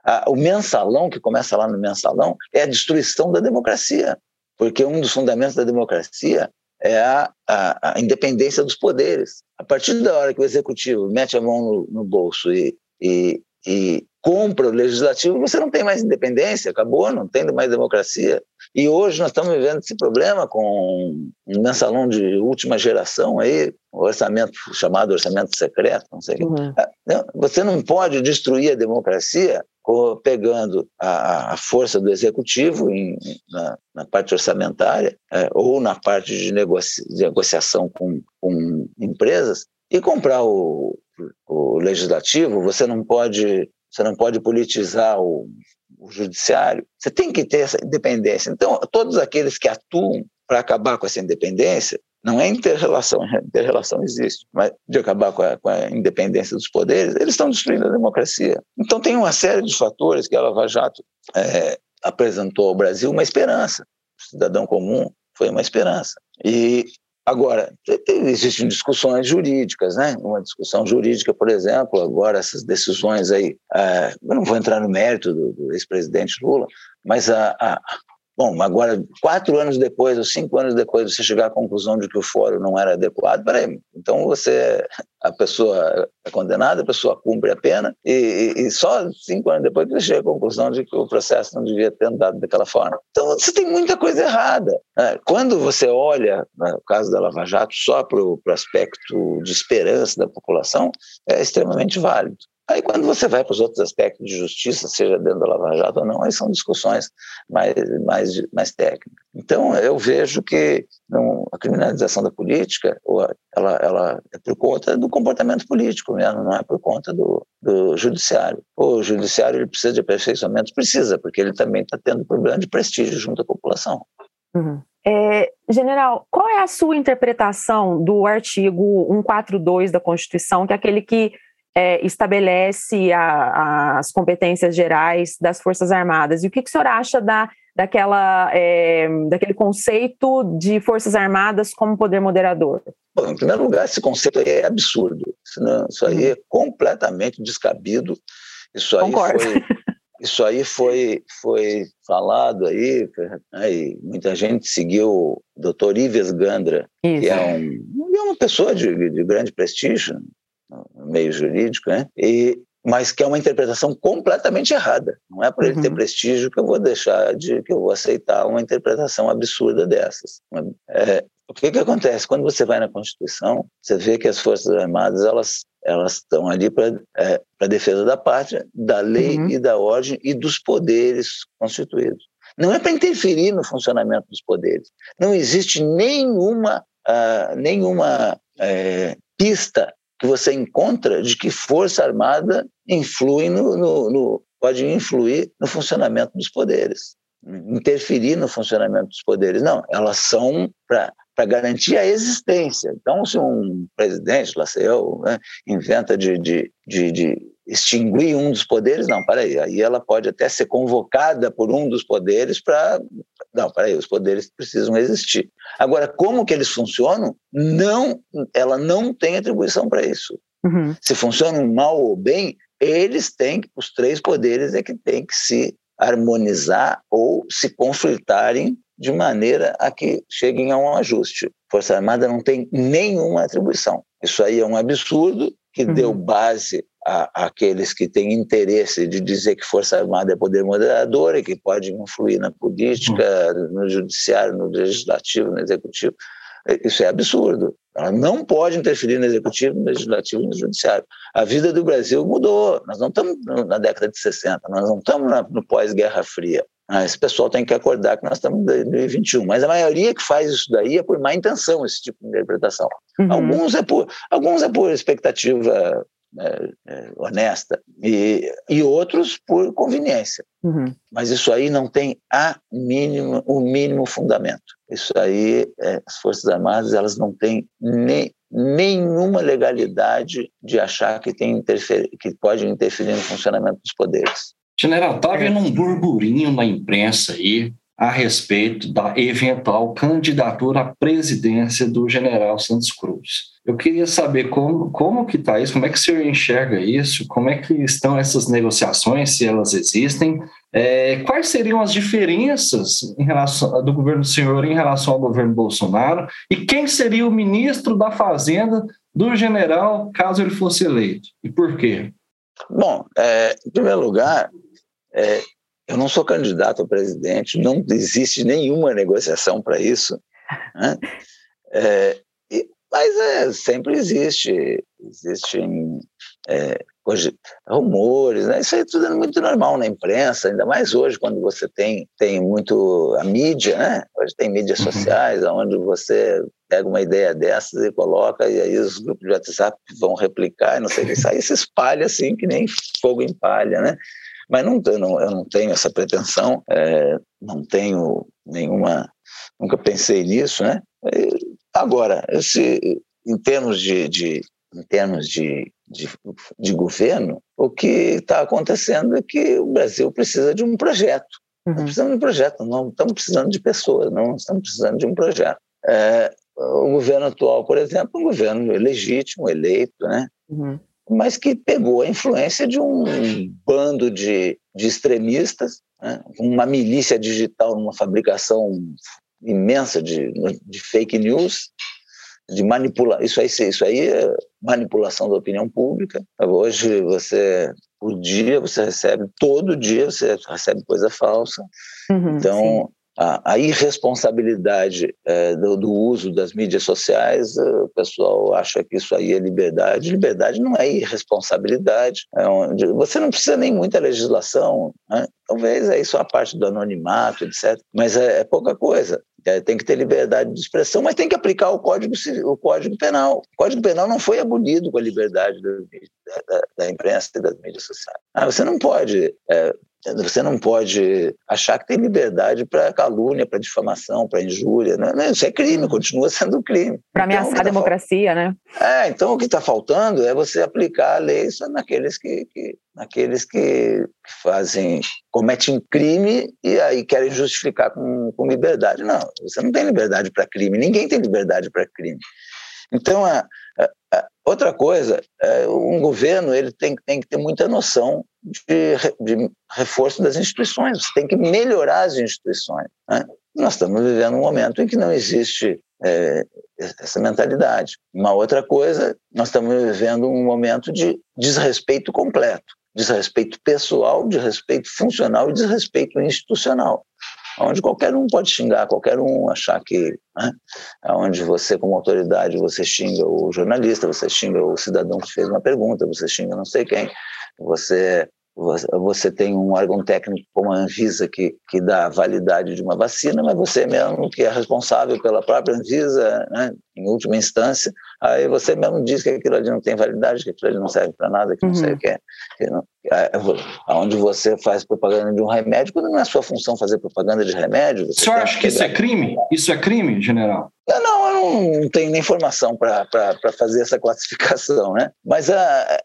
[SPEAKER 3] A, o mensalão, que começa lá no mensalão, é a destruição da democracia, porque um dos fundamentos da democracia é a, a independência dos poderes. A partir da hora que o executivo mete a mão no, no bolso e, e, e compra o legislativo, você não tem mais independência, acabou, não tem mais democracia. E hoje nós estamos vivendo esse problema com um mensalão de última geração aí, o orçamento chamado orçamento secreto, não sei. Uhum. Você não pode destruir a democracia pegando a, a força do executivo em, na, na, parte orçamentária é, ou na parte de, negocia, de negociação com, com empresas e comprar o, o legislativo. Você não pode você não pode politizar o, o judiciário. Você tem que ter essa independência. Então, todos aqueles que atuam para acabar com essa independência, não é interrelação, interrelação existe, mas de acabar com a, com a, independência dos poderes, eles estão destruindo a democracia. Então tem uma série de fatores que a Lava Jato é, apresentou ao Brasil uma esperança. O cidadão comum foi uma esperança. E Agora, existem discussões jurídicas, né? Uma discussão jurídica, por exemplo, agora essas decisões aí, uh, eu não vou entrar no mérito do, do ex-presidente Lula, mas a, a, Bom, agora, quatro anos depois ou cinco anos depois, você chegar à conclusão de que o fórum não era adequado, peraí, então você, a pessoa é condenada, a pessoa cumpre a pena, e, e, só cinco anos depois você chega à conclusão de que o processo não devia ter andado daquela forma. Então, você tem muita coisa errada. Né? Quando você olha, no caso da Lava Jato, só para o aspecto de esperança da população, é extremamente válido. Aí, quando você vai para os outros aspectos de justiça, seja dentro da Lava Jato ou não, aí são discussões mais, mais, mais técnicas. Então, eu vejo que não, a criminalização da política ela, ela é por conta do comportamento político mesmo, não é por conta do, do judiciário. O judiciário ele precisa de aperfeiçoamento? Precisa, porque ele também está tendo problema de prestígio junto à população.
[SPEAKER 2] Uhum. É, general, qual é a sua interpretação do artigo 142 da Constituição, que é aquele que é, estabelece a, a, as competências gerais das Forças Armadas. E o que, que o senhor acha da, daquela, é, daquele conceito de Forças Armadas como poder moderador?
[SPEAKER 3] Bom, em primeiro lugar, esse conceito é absurdo. Isso aí é completamente descabido. Isso aí
[SPEAKER 2] Concordo.
[SPEAKER 3] foi. Isso aí foi, foi falado aí, aí, muita gente seguiu o doutor Ives Gandra, Isso. que é, um, é uma pessoa de, de grande prestígio, meio jurídico, né? E, mas que é uma interpretação completamente errada. Não é por ele ter uhum. prestígio que eu vou deixar de que eu vou aceitar uma interpretação absurda dessas. É, o que que acontece quando você vai na Constituição? Você vê que as forças armadas elas elas estão ali para é, para defesa da pátria, da lei uhum. e da ordem e dos poderes constituídos. Não é para interferir no funcionamento dos poderes. Não existe nenhuma uh, nenhuma é, pista que você encontra de que força armada influi no, no, no pode influir no funcionamento dos poderes, interferir no funcionamento dos poderes. Não, elas são para garantir a existência. Então, se um presidente, lá sei eu, né, inventa de, de, de, de extinguir um dos poderes, não, peraí, aí ela pode até ser convocada por um dos poderes para. Não, peraí, os poderes precisam existir. Agora, como que eles funcionam? Não, ela não tem atribuição para isso. Uhum. Se funcionam mal ou bem, eles têm os três poderes é que têm que se harmonizar ou se conflitarem de maneira a que cheguem a um ajuste. Força Armada não tem nenhuma atribuição. Isso aí é um absurdo que uhum. deu base a, aqueles que têm interesse de dizer que Força Armada é poder moderador e que pode influir na política, uhum. no judiciário, no legislativo, no executivo. Isso é absurdo. Ela não pode interferir no executivo, no legislativo, no judiciário. A vida do Brasil mudou. Nós não estamos na década de 60, nós não estamos no pós-Guerra Fria. Ah, esse pessoal tem que acordar que nós estamos em 2021. Mas a maioria que faz isso daí é por má intenção, esse tipo de interpretação. Uhum. Alguns, é por, alguns é por expectativa é, é, honesta e, e outros por conveniência. Uhum. Mas isso aí não tem a mínimo, o mínimo fundamento. Isso aí, é, as Forças Armadas, elas não têm nem, nenhuma legalidade de achar que, tem que pode interferir no funcionamento dos poderes.
[SPEAKER 1] General, está havendo um burburinho na imprensa aí a respeito da eventual candidatura à presidência do general Santos Cruz. Eu queria saber como, como que está isso, como é que o senhor enxerga isso, como é que estão essas negociações, se elas existem, é, quais seriam as diferenças em relação, do governo do senhor em relação ao governo Bolsonaro e quem seria o ministro da Fazenda do general caso ele fosse eleito e por quê?
[SPEAKER 3] Bom, é, em primeiro lugar, é, eu não sou candidato a presidente, não existe nenhuma negociação para isso. Né? É, e, mas é, sempre existe, existem é, hoje, rumores, né? isso aí tudo é muito normal na imprensa, ainda mais hoje, quando você tem, tem muito a mídia, né? hoje tem mídias uhum. sociais, onde você pega uma ideia dessas e coloca, e aí os grupos de WhatsApp vão replicar, não sei o que, isso aí se espalha assim, que nem fogo em palha, né? Mas não, eu, não, eu não tenho essa pretensão, é, não tenho nenhuma, nunca pensei nisso, né? Agora, esse, em termos de, de em termos de, de, de governo, o que está acontecendo é que o Brasil precisa de um projeto. Uhum. Nós precisamos de um projeto, não estamos precisando de pessoas, não estamos precisando de um projeto. É, o governo atual, por exemplo, é um governo legítimo, eleito, né? Uhum mas que pegou a influência de um bando de, de extremistas, né? uma milícia digital numa fabricação imensa de, de fake news, de manipular. Isso aí, isso aí é manipulação da opinião pública. Hoje você, por dia, você recebe, todo dia você recebe coisa falsa. Uhum, então, a, a, irresponsabilidade é, do, do, uso das mídias sociais, é, o pessoal acha que isso aí é liberdade. Liberdade não é irresponsabilidade. É onde você não precisa nem muita legislação, né? talvez aí só a parte do anonimato, etc. Mas é, é pouca coisa. É, tem que ter liberdade de expressão, mas tem que aplicar o Código, o código Penal. O Código Penal não foi abolido com a liberdade da, da, da imprensa e das mídias sociais. Ah, você não pode é, você não pode achar que tem liberdade para calúnia, para difamação, para injúria. Não, não, isso é crime, continua sendo crime.
[SPEAKER 2] Para ameaçar então, a tá democracia, né?
[SPEAKER 3] É, então o que está faltando é você aplicar a lei só naqueles que, que, naqueles que fazem, cometem crime e aí querem justificar com, com liberdade. Não, você não tem liberdade para crime, ninguém tem liberdade para crime. Então, a, a, a, outra coisa, é, um governo ele tem, tem que ter muita noção de, de reforço das instituições, você tem que melhorar as instituições. Né? Nós estamos vivendo um momento em que não existe é, essa mentalidade. Uma outra coisa, nós estamos vivendo um momento de desrespeito completo desrespeito pessoal, desrespeito funcional e desrespeito institucional onde qualquer um pode xingar, qualquer um achar que, né, onde você como autoridade você xinga o jornalista, você xinga o cidadão que fez uma pergunta, você xinga não sei quem, você você tem um órgão técnico como a Anvisa que, que dá validade de uma vacina, mas você mesmo que é responsável pela própria Anvisa, né, em última instância, aí você mesmo diz que aquilo ali não tem validade, que aquilo ali não serve para nada, que não uhum. sei o que é. Que não, é, onde você faz propaganda de um remédio, quando não é sua função fazer propaganda de remédio.
[SPEAKER 1] o senhor acha que, isso é crime? Isso é crime, general?
[SPEAKER 3] Eu não, eu não tenho nem informação para fazer essa classificação, né? Mas, uh,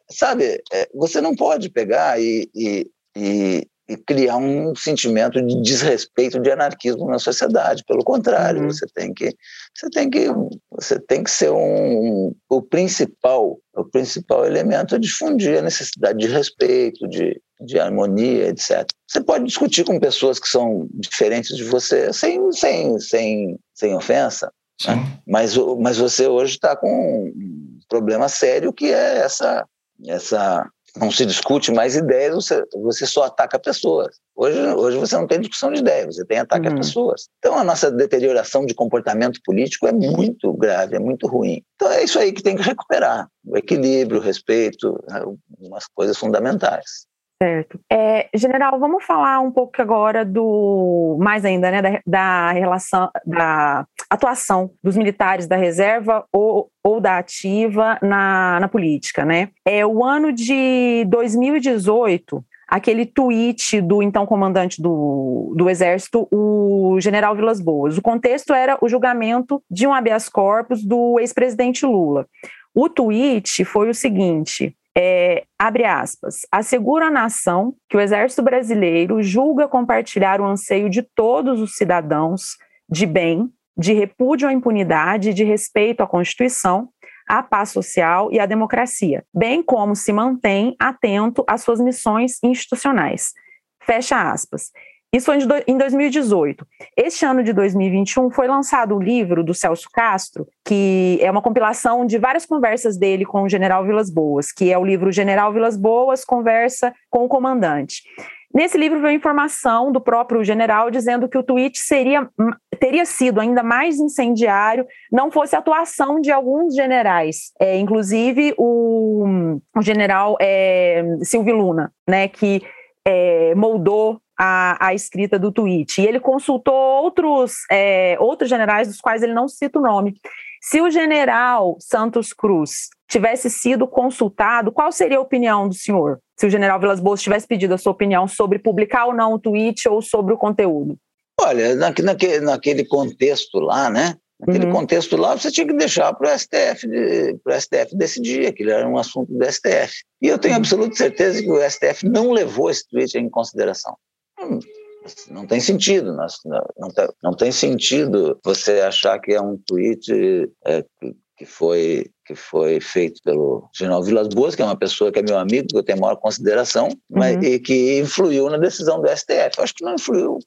[SPEAKER 3] sabe, é, você não pode pegar e, e, e e criar um sentimento de desrespeito, de anarquismo na sociedade. Pelo contrário, uhum. você tem que você tem que você tem que ser um, um, o principal o principal elemento é difundir a necessidade de respeito, de, de harmonia, etc. Você pode discutir com pessoas que são diferentes de você sem sem sem sem ofensa, né? mas mas você hoje está com um problema sério que é essa essa não se discute mais ideias, você, você só ataca pessoas. Hoje, hoje você não tem discussão de ideias, você tem ataque uhum. a pessoas. Então a nossa deterioração de comportamento político é muito grave, é muito ruim. Então é isso aí que tem que recuperar: o equilíbrio, o respeito, né, umas coisas fundamentais.
[SPEAKER 2] Certo. É, general, vamos falar um pouco agora do mais ainda, né, da, da, relação, da atuação dos militares da reserva ou, ou da ativa na, na política, né? É o ano de 2018 aquele tweet do então comandante do, do Exército, o general Vilas Boas. O contexto era o julgamento de um habeas corpus do ex-presidente Lula. O tweet foi o seguinte: é, abre aspas, assegura a nação que o Exército Brasileiro julga compartilhar o anseio de todos os cidadãos de bem, de repúdio à impunidade de respeito à Constituição, à paz social e à democracia, bem como se mantém atento às suas missões institucionais. Fecha aspas. Isso foi em 2018. Este ano de 2021 foi lançado o livro do Celso Castro, que é uma compilação de várias conversas dele com o General Vilas Boas, que é o livro General Vilas Boas Conversa com o Comandante. Nesse livro veio informação do próprio general dizendo que o tweet seria, teria sido ainda mais incendiário não fosse a atuação de alguns generais, é, inclusive o, o general é, Silvio Luna, né, que é, moldou a, a, escrita do tweet. E ele consultou outros, é, outros generais, dos quais ele não cita o nome. Se o general Santos Cruz tivesse sido consultado, qual seria a opinião do senhor? Se o general Vilas Boas tivesse pedido a sua opinião sobre publicar ou não o tweet ou sobre o conteúdo?
[SPEAKER 3] Olha, naquele, naquele contexto lá, né? Naquele uhum. contexto lá, você tinha que deixar para o STF, de, STF decidir, aquilo era um assunto do STF. E eu tenho uhum. absoluta certeza que o STF não levou esse tweet em consideração. Hum, não tem sentido, não, não, não tem sentido você achar que é um tweet é, que foi que foi feito pelo general Vilas Boas, que é uma pessoa que é meu amigo, que eu tenho maior consideração, uhum. mas, e que influiu na decisão do STF. Eu acho que não influiu,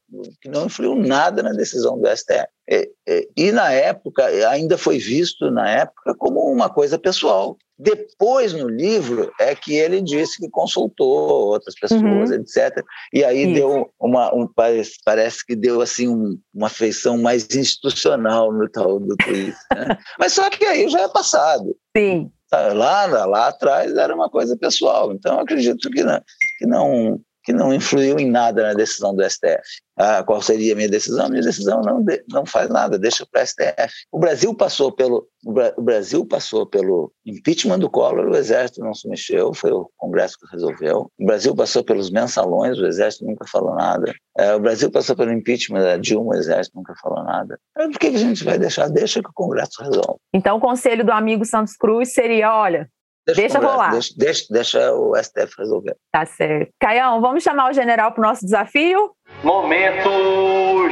[SPEAKER 3] que não influiu nada na decisão do STF. E, e, e na época, ainda foi visto na época como uma coisa pessoal. Depois, no livro, é que ele disse que consultou outras pessoas, uhum. etc. E aí Isso. deu uma, um, parece, parece que deu assim um, uma feição mais institucional no tal do Twitter. Né? Mas só que aí já é passado.
[SPEAKER 2] Sim.
[SPEAKER 3] Lá, lá atrás era uma coisa pessoal. Então, acredito que não, que não que não influiu em nada na decisão do STF. Ah, qual seria a minha decisão? Minha decisão não, não faz nada, deixa para o STF. O Brasil passou pelo o Brasil passou pelo impeachment do Collor, o Exército não se mexeu, foi o Congresso que resolveu. O Brasil passou pelos mensalões, o Exército nunca falou nada. É, o Brasil passou pelo impeachment da Dilma, o Exército nunca falou nada. Por que a gente vai deixar? Deixa que o Congresso resolva.
[SPEAKER 2] Então, o conselho do amigo Santos Cruz seria, olha, Deixa, deixa rolar.
[SPEAKER 3] Deixa, deixa, deixa, o STF resolver.
[SPEAKER 2] Tá certo. Caião, vamos chamar o general para o nosso desafio?
[SPEAKER 4] Momento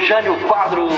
[SPEAKER 4] Jânio Quadros.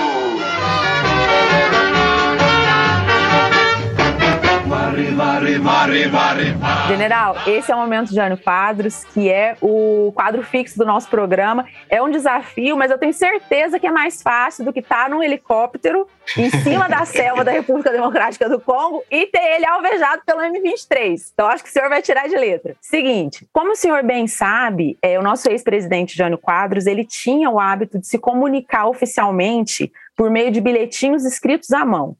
[SPEAKER 2] General, esse é o momento de Jânio Quadros, que é o quadro fixo do nosso programa. É um desafio, mas eu tenho certeza que é mais fácil do que estar tá num helicóptero em cima da selva da República Democrática do Congo e ter ele alvejado pelo M23. Então, acho que o senhor vai tirar de letra. Seguinte, como o senhor bem sabe, é, o nosso ex-presidente Jânio Quadros, ele tinha o hábito de se comunicar oficialmente por meio de bilhetinhos escritos à mão.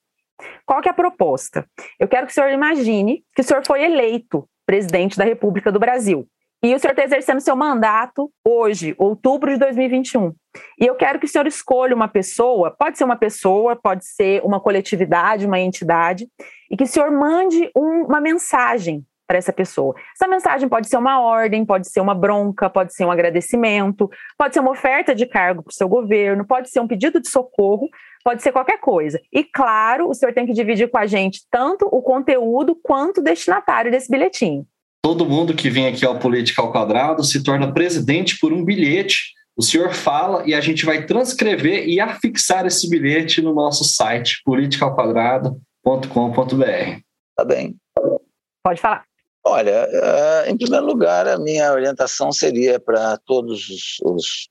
[SPEAKER 2] Qual que é a proposta? Eu quero que o senhor imagine que o senhor foi eleito presidente da República do Brasil. E o senhor está exercendo seu mandato hoje, outubro de 2021. E eu quero que o senhor escolha uma pessoa, pode ser uma pessoa, pode ser uma coletividade, uma entidade, e que o senhor mande um, uma mensagem para essa pessoa. Essa mensagem pode ser uma ordem, pode ser uma bronca, pode ser um agradecimento, pode ser uma oferta de cargo para o seu governo, pode ser um pedido de socorro, pode ser qualquer coisa. E claro, o senhor tem que dividir com a gente tanto o conteúdo quanto o destinatário desse bilhetinho.
[SPEAKER 1] Todo mundo que vem aqui ao Política ao Quadrado se torna presidente por um bilhete. O senhor fala e a gente vai transcrever e afixar esse bilhete no nosso site politicaoquadrado.com.br.
[SPEAKER 3] Tá bem.
[SPEAKER 2] Pode falar.
[SPEAKER 3] Olha, uh, em primeiro lugar, a minha orientação seria para todos os, os,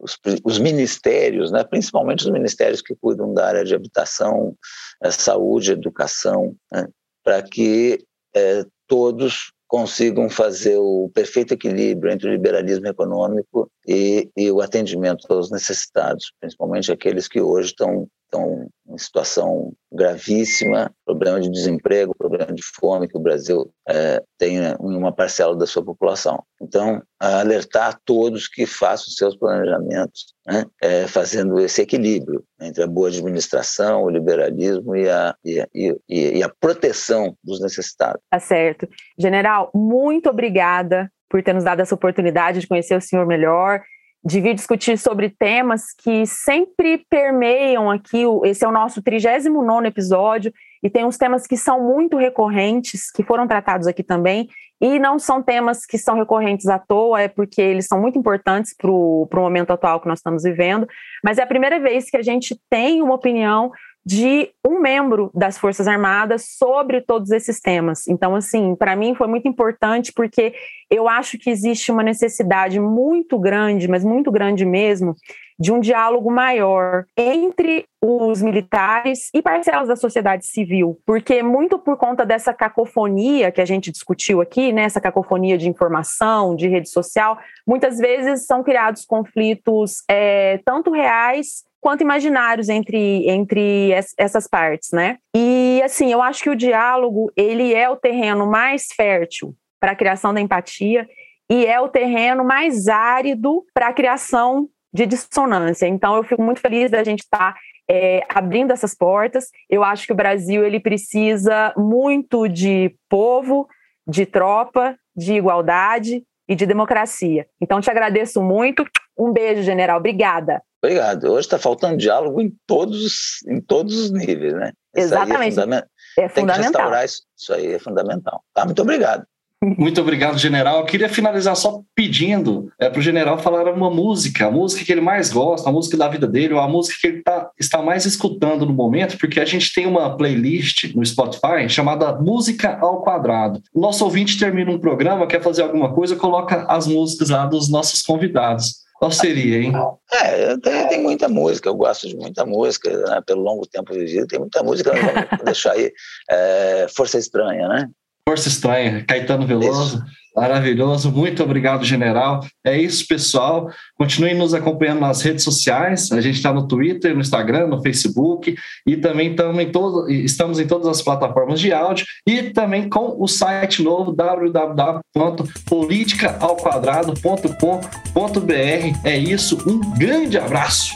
[SPEAKER 3] os, os, ministérios, né, principalmente os ministérios que cuidam da área de habitação, eh, saúde, educação, né, para que uh, todos consigam fazer o perfeito equilíbrio entre o liberalismo econômico e, e o atendimento aos necessitados, principalmente aqueles que hoje estão estão em situação gravíssima, problema de desemprego, problema de fome que o Brasil é, tem em uma parcela da sua população. Então, alertar todos que façam seus planejamentos, né, é, fazendo esse equilíbrio entre a boa administração, o liberalismo e a, e a, e, e a proteção dos necessitados.
[SPEAKER 2] Tá certo. General, muito obrigada por ter nos dado essa oportunidade de conhecer o senhor melhor de vir discutir sobre temas que sempre permeiam aqui. Esse é o nosso 39 episódio, e tem uns temas que são muito recorrentes, que foram tratados aqui também, e não são temas que são recorrentes à toa, é porque eles são muito importantes para o momento atual que nós estamos vivendo, mas é a primeira vez que a gente tem uma opinião de um membro das Forças Armadas sobre todos esses temas. Então, assim, para mim foi muito importante porque eu acho que existe uma necessidade muito grande, mas muito grande mesmo, de um diálogo maior entre os militares e parcelas da sociedade civil, porque muito por conta dessa cacofonia que a gente discutiu aqui, né, essa cacofonia de informação, de rede social, muitas vezes são criados conflitos é, tanto reais quanto imaginários entre, entre essas partes, né? E assim, eu acho que o diálogo ele é o terreno mais fértil para a criação da empatia e é o terreno mais árido para a criação de dissonância. Então, eu fico muito feliz da gente estar tá, é, abrindo essas portas. Eu acho que o Brasil ele precisa muito de povo, de tropa, de igualdade e de democracia. Então, te agradeço muito. Um beijo, general. Obrigada.
[SPEAKER 3] Obrigado. Hoje está faltando diálogo em todos, em todos os níveis, né?
[SPEAKER 2] Isso Exatamente. É, fundament... é
[SPEAKER 3] Tem que restaurar isso, isso aí é fundamental. Tá? Muito obrigado.
[SPEAKER 1] Muito obrigado, general. Eu queria finalizar só pedindo é, para o general falar uma música, a música que ele mais gosta, a música da vida dele, ou a música que ele tá, está mais escutando no momento, porque a gente tem uma playlist no Spotify chamada Música ao Quadrado. O nosso ouvinte termina um programa, quer fazer alguma coisa, coloca as músicas lá dos nossos convidados. Qual seria, hein?
[SPEAKER 3] É, tem, tem muita música, eu gosto de muita música, né? pelo longo tempo vivido, tem muita música, vou deixar aí é, Força Estranha, né?
[SPEAKER 1] Força Estranha, Caetano Veloso. Isso. Maravilhoso, muito obrigado, general. É isso, pessoal. Continuem nos acompanhando nas redes sociais. A gente está no Twitter, no Instagram, no Facebook e também estamos em, todo, estamos em todas as plataformas de áudio e também com o site novo www.politicaalquadrado.com.br. É isso, um grande abraço.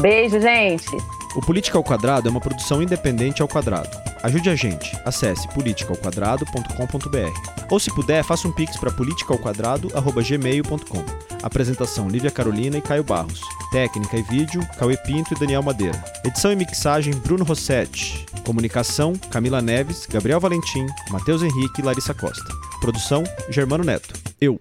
[SPEAKER 2] Beijo, gente.
[SPEAKER 5] O Política ao Quadrado é uma produção independente ao quadrado. Ajude a gente. Acesse politicaalquadrado.com.br. Ou se puder, faça um pix para politicaalquadrado@gmail.com. Apresentação Lívia Carolina e Caio Barros. Técnica e vídeo Cauê Pinto e Daniel Madeira. Edição e mixagem Bruno Rossetti. Comunicação Camila Neves, Gabriel Valentim, Matheus Henrique e Larissa Costa. Produção Germano Neto. Eu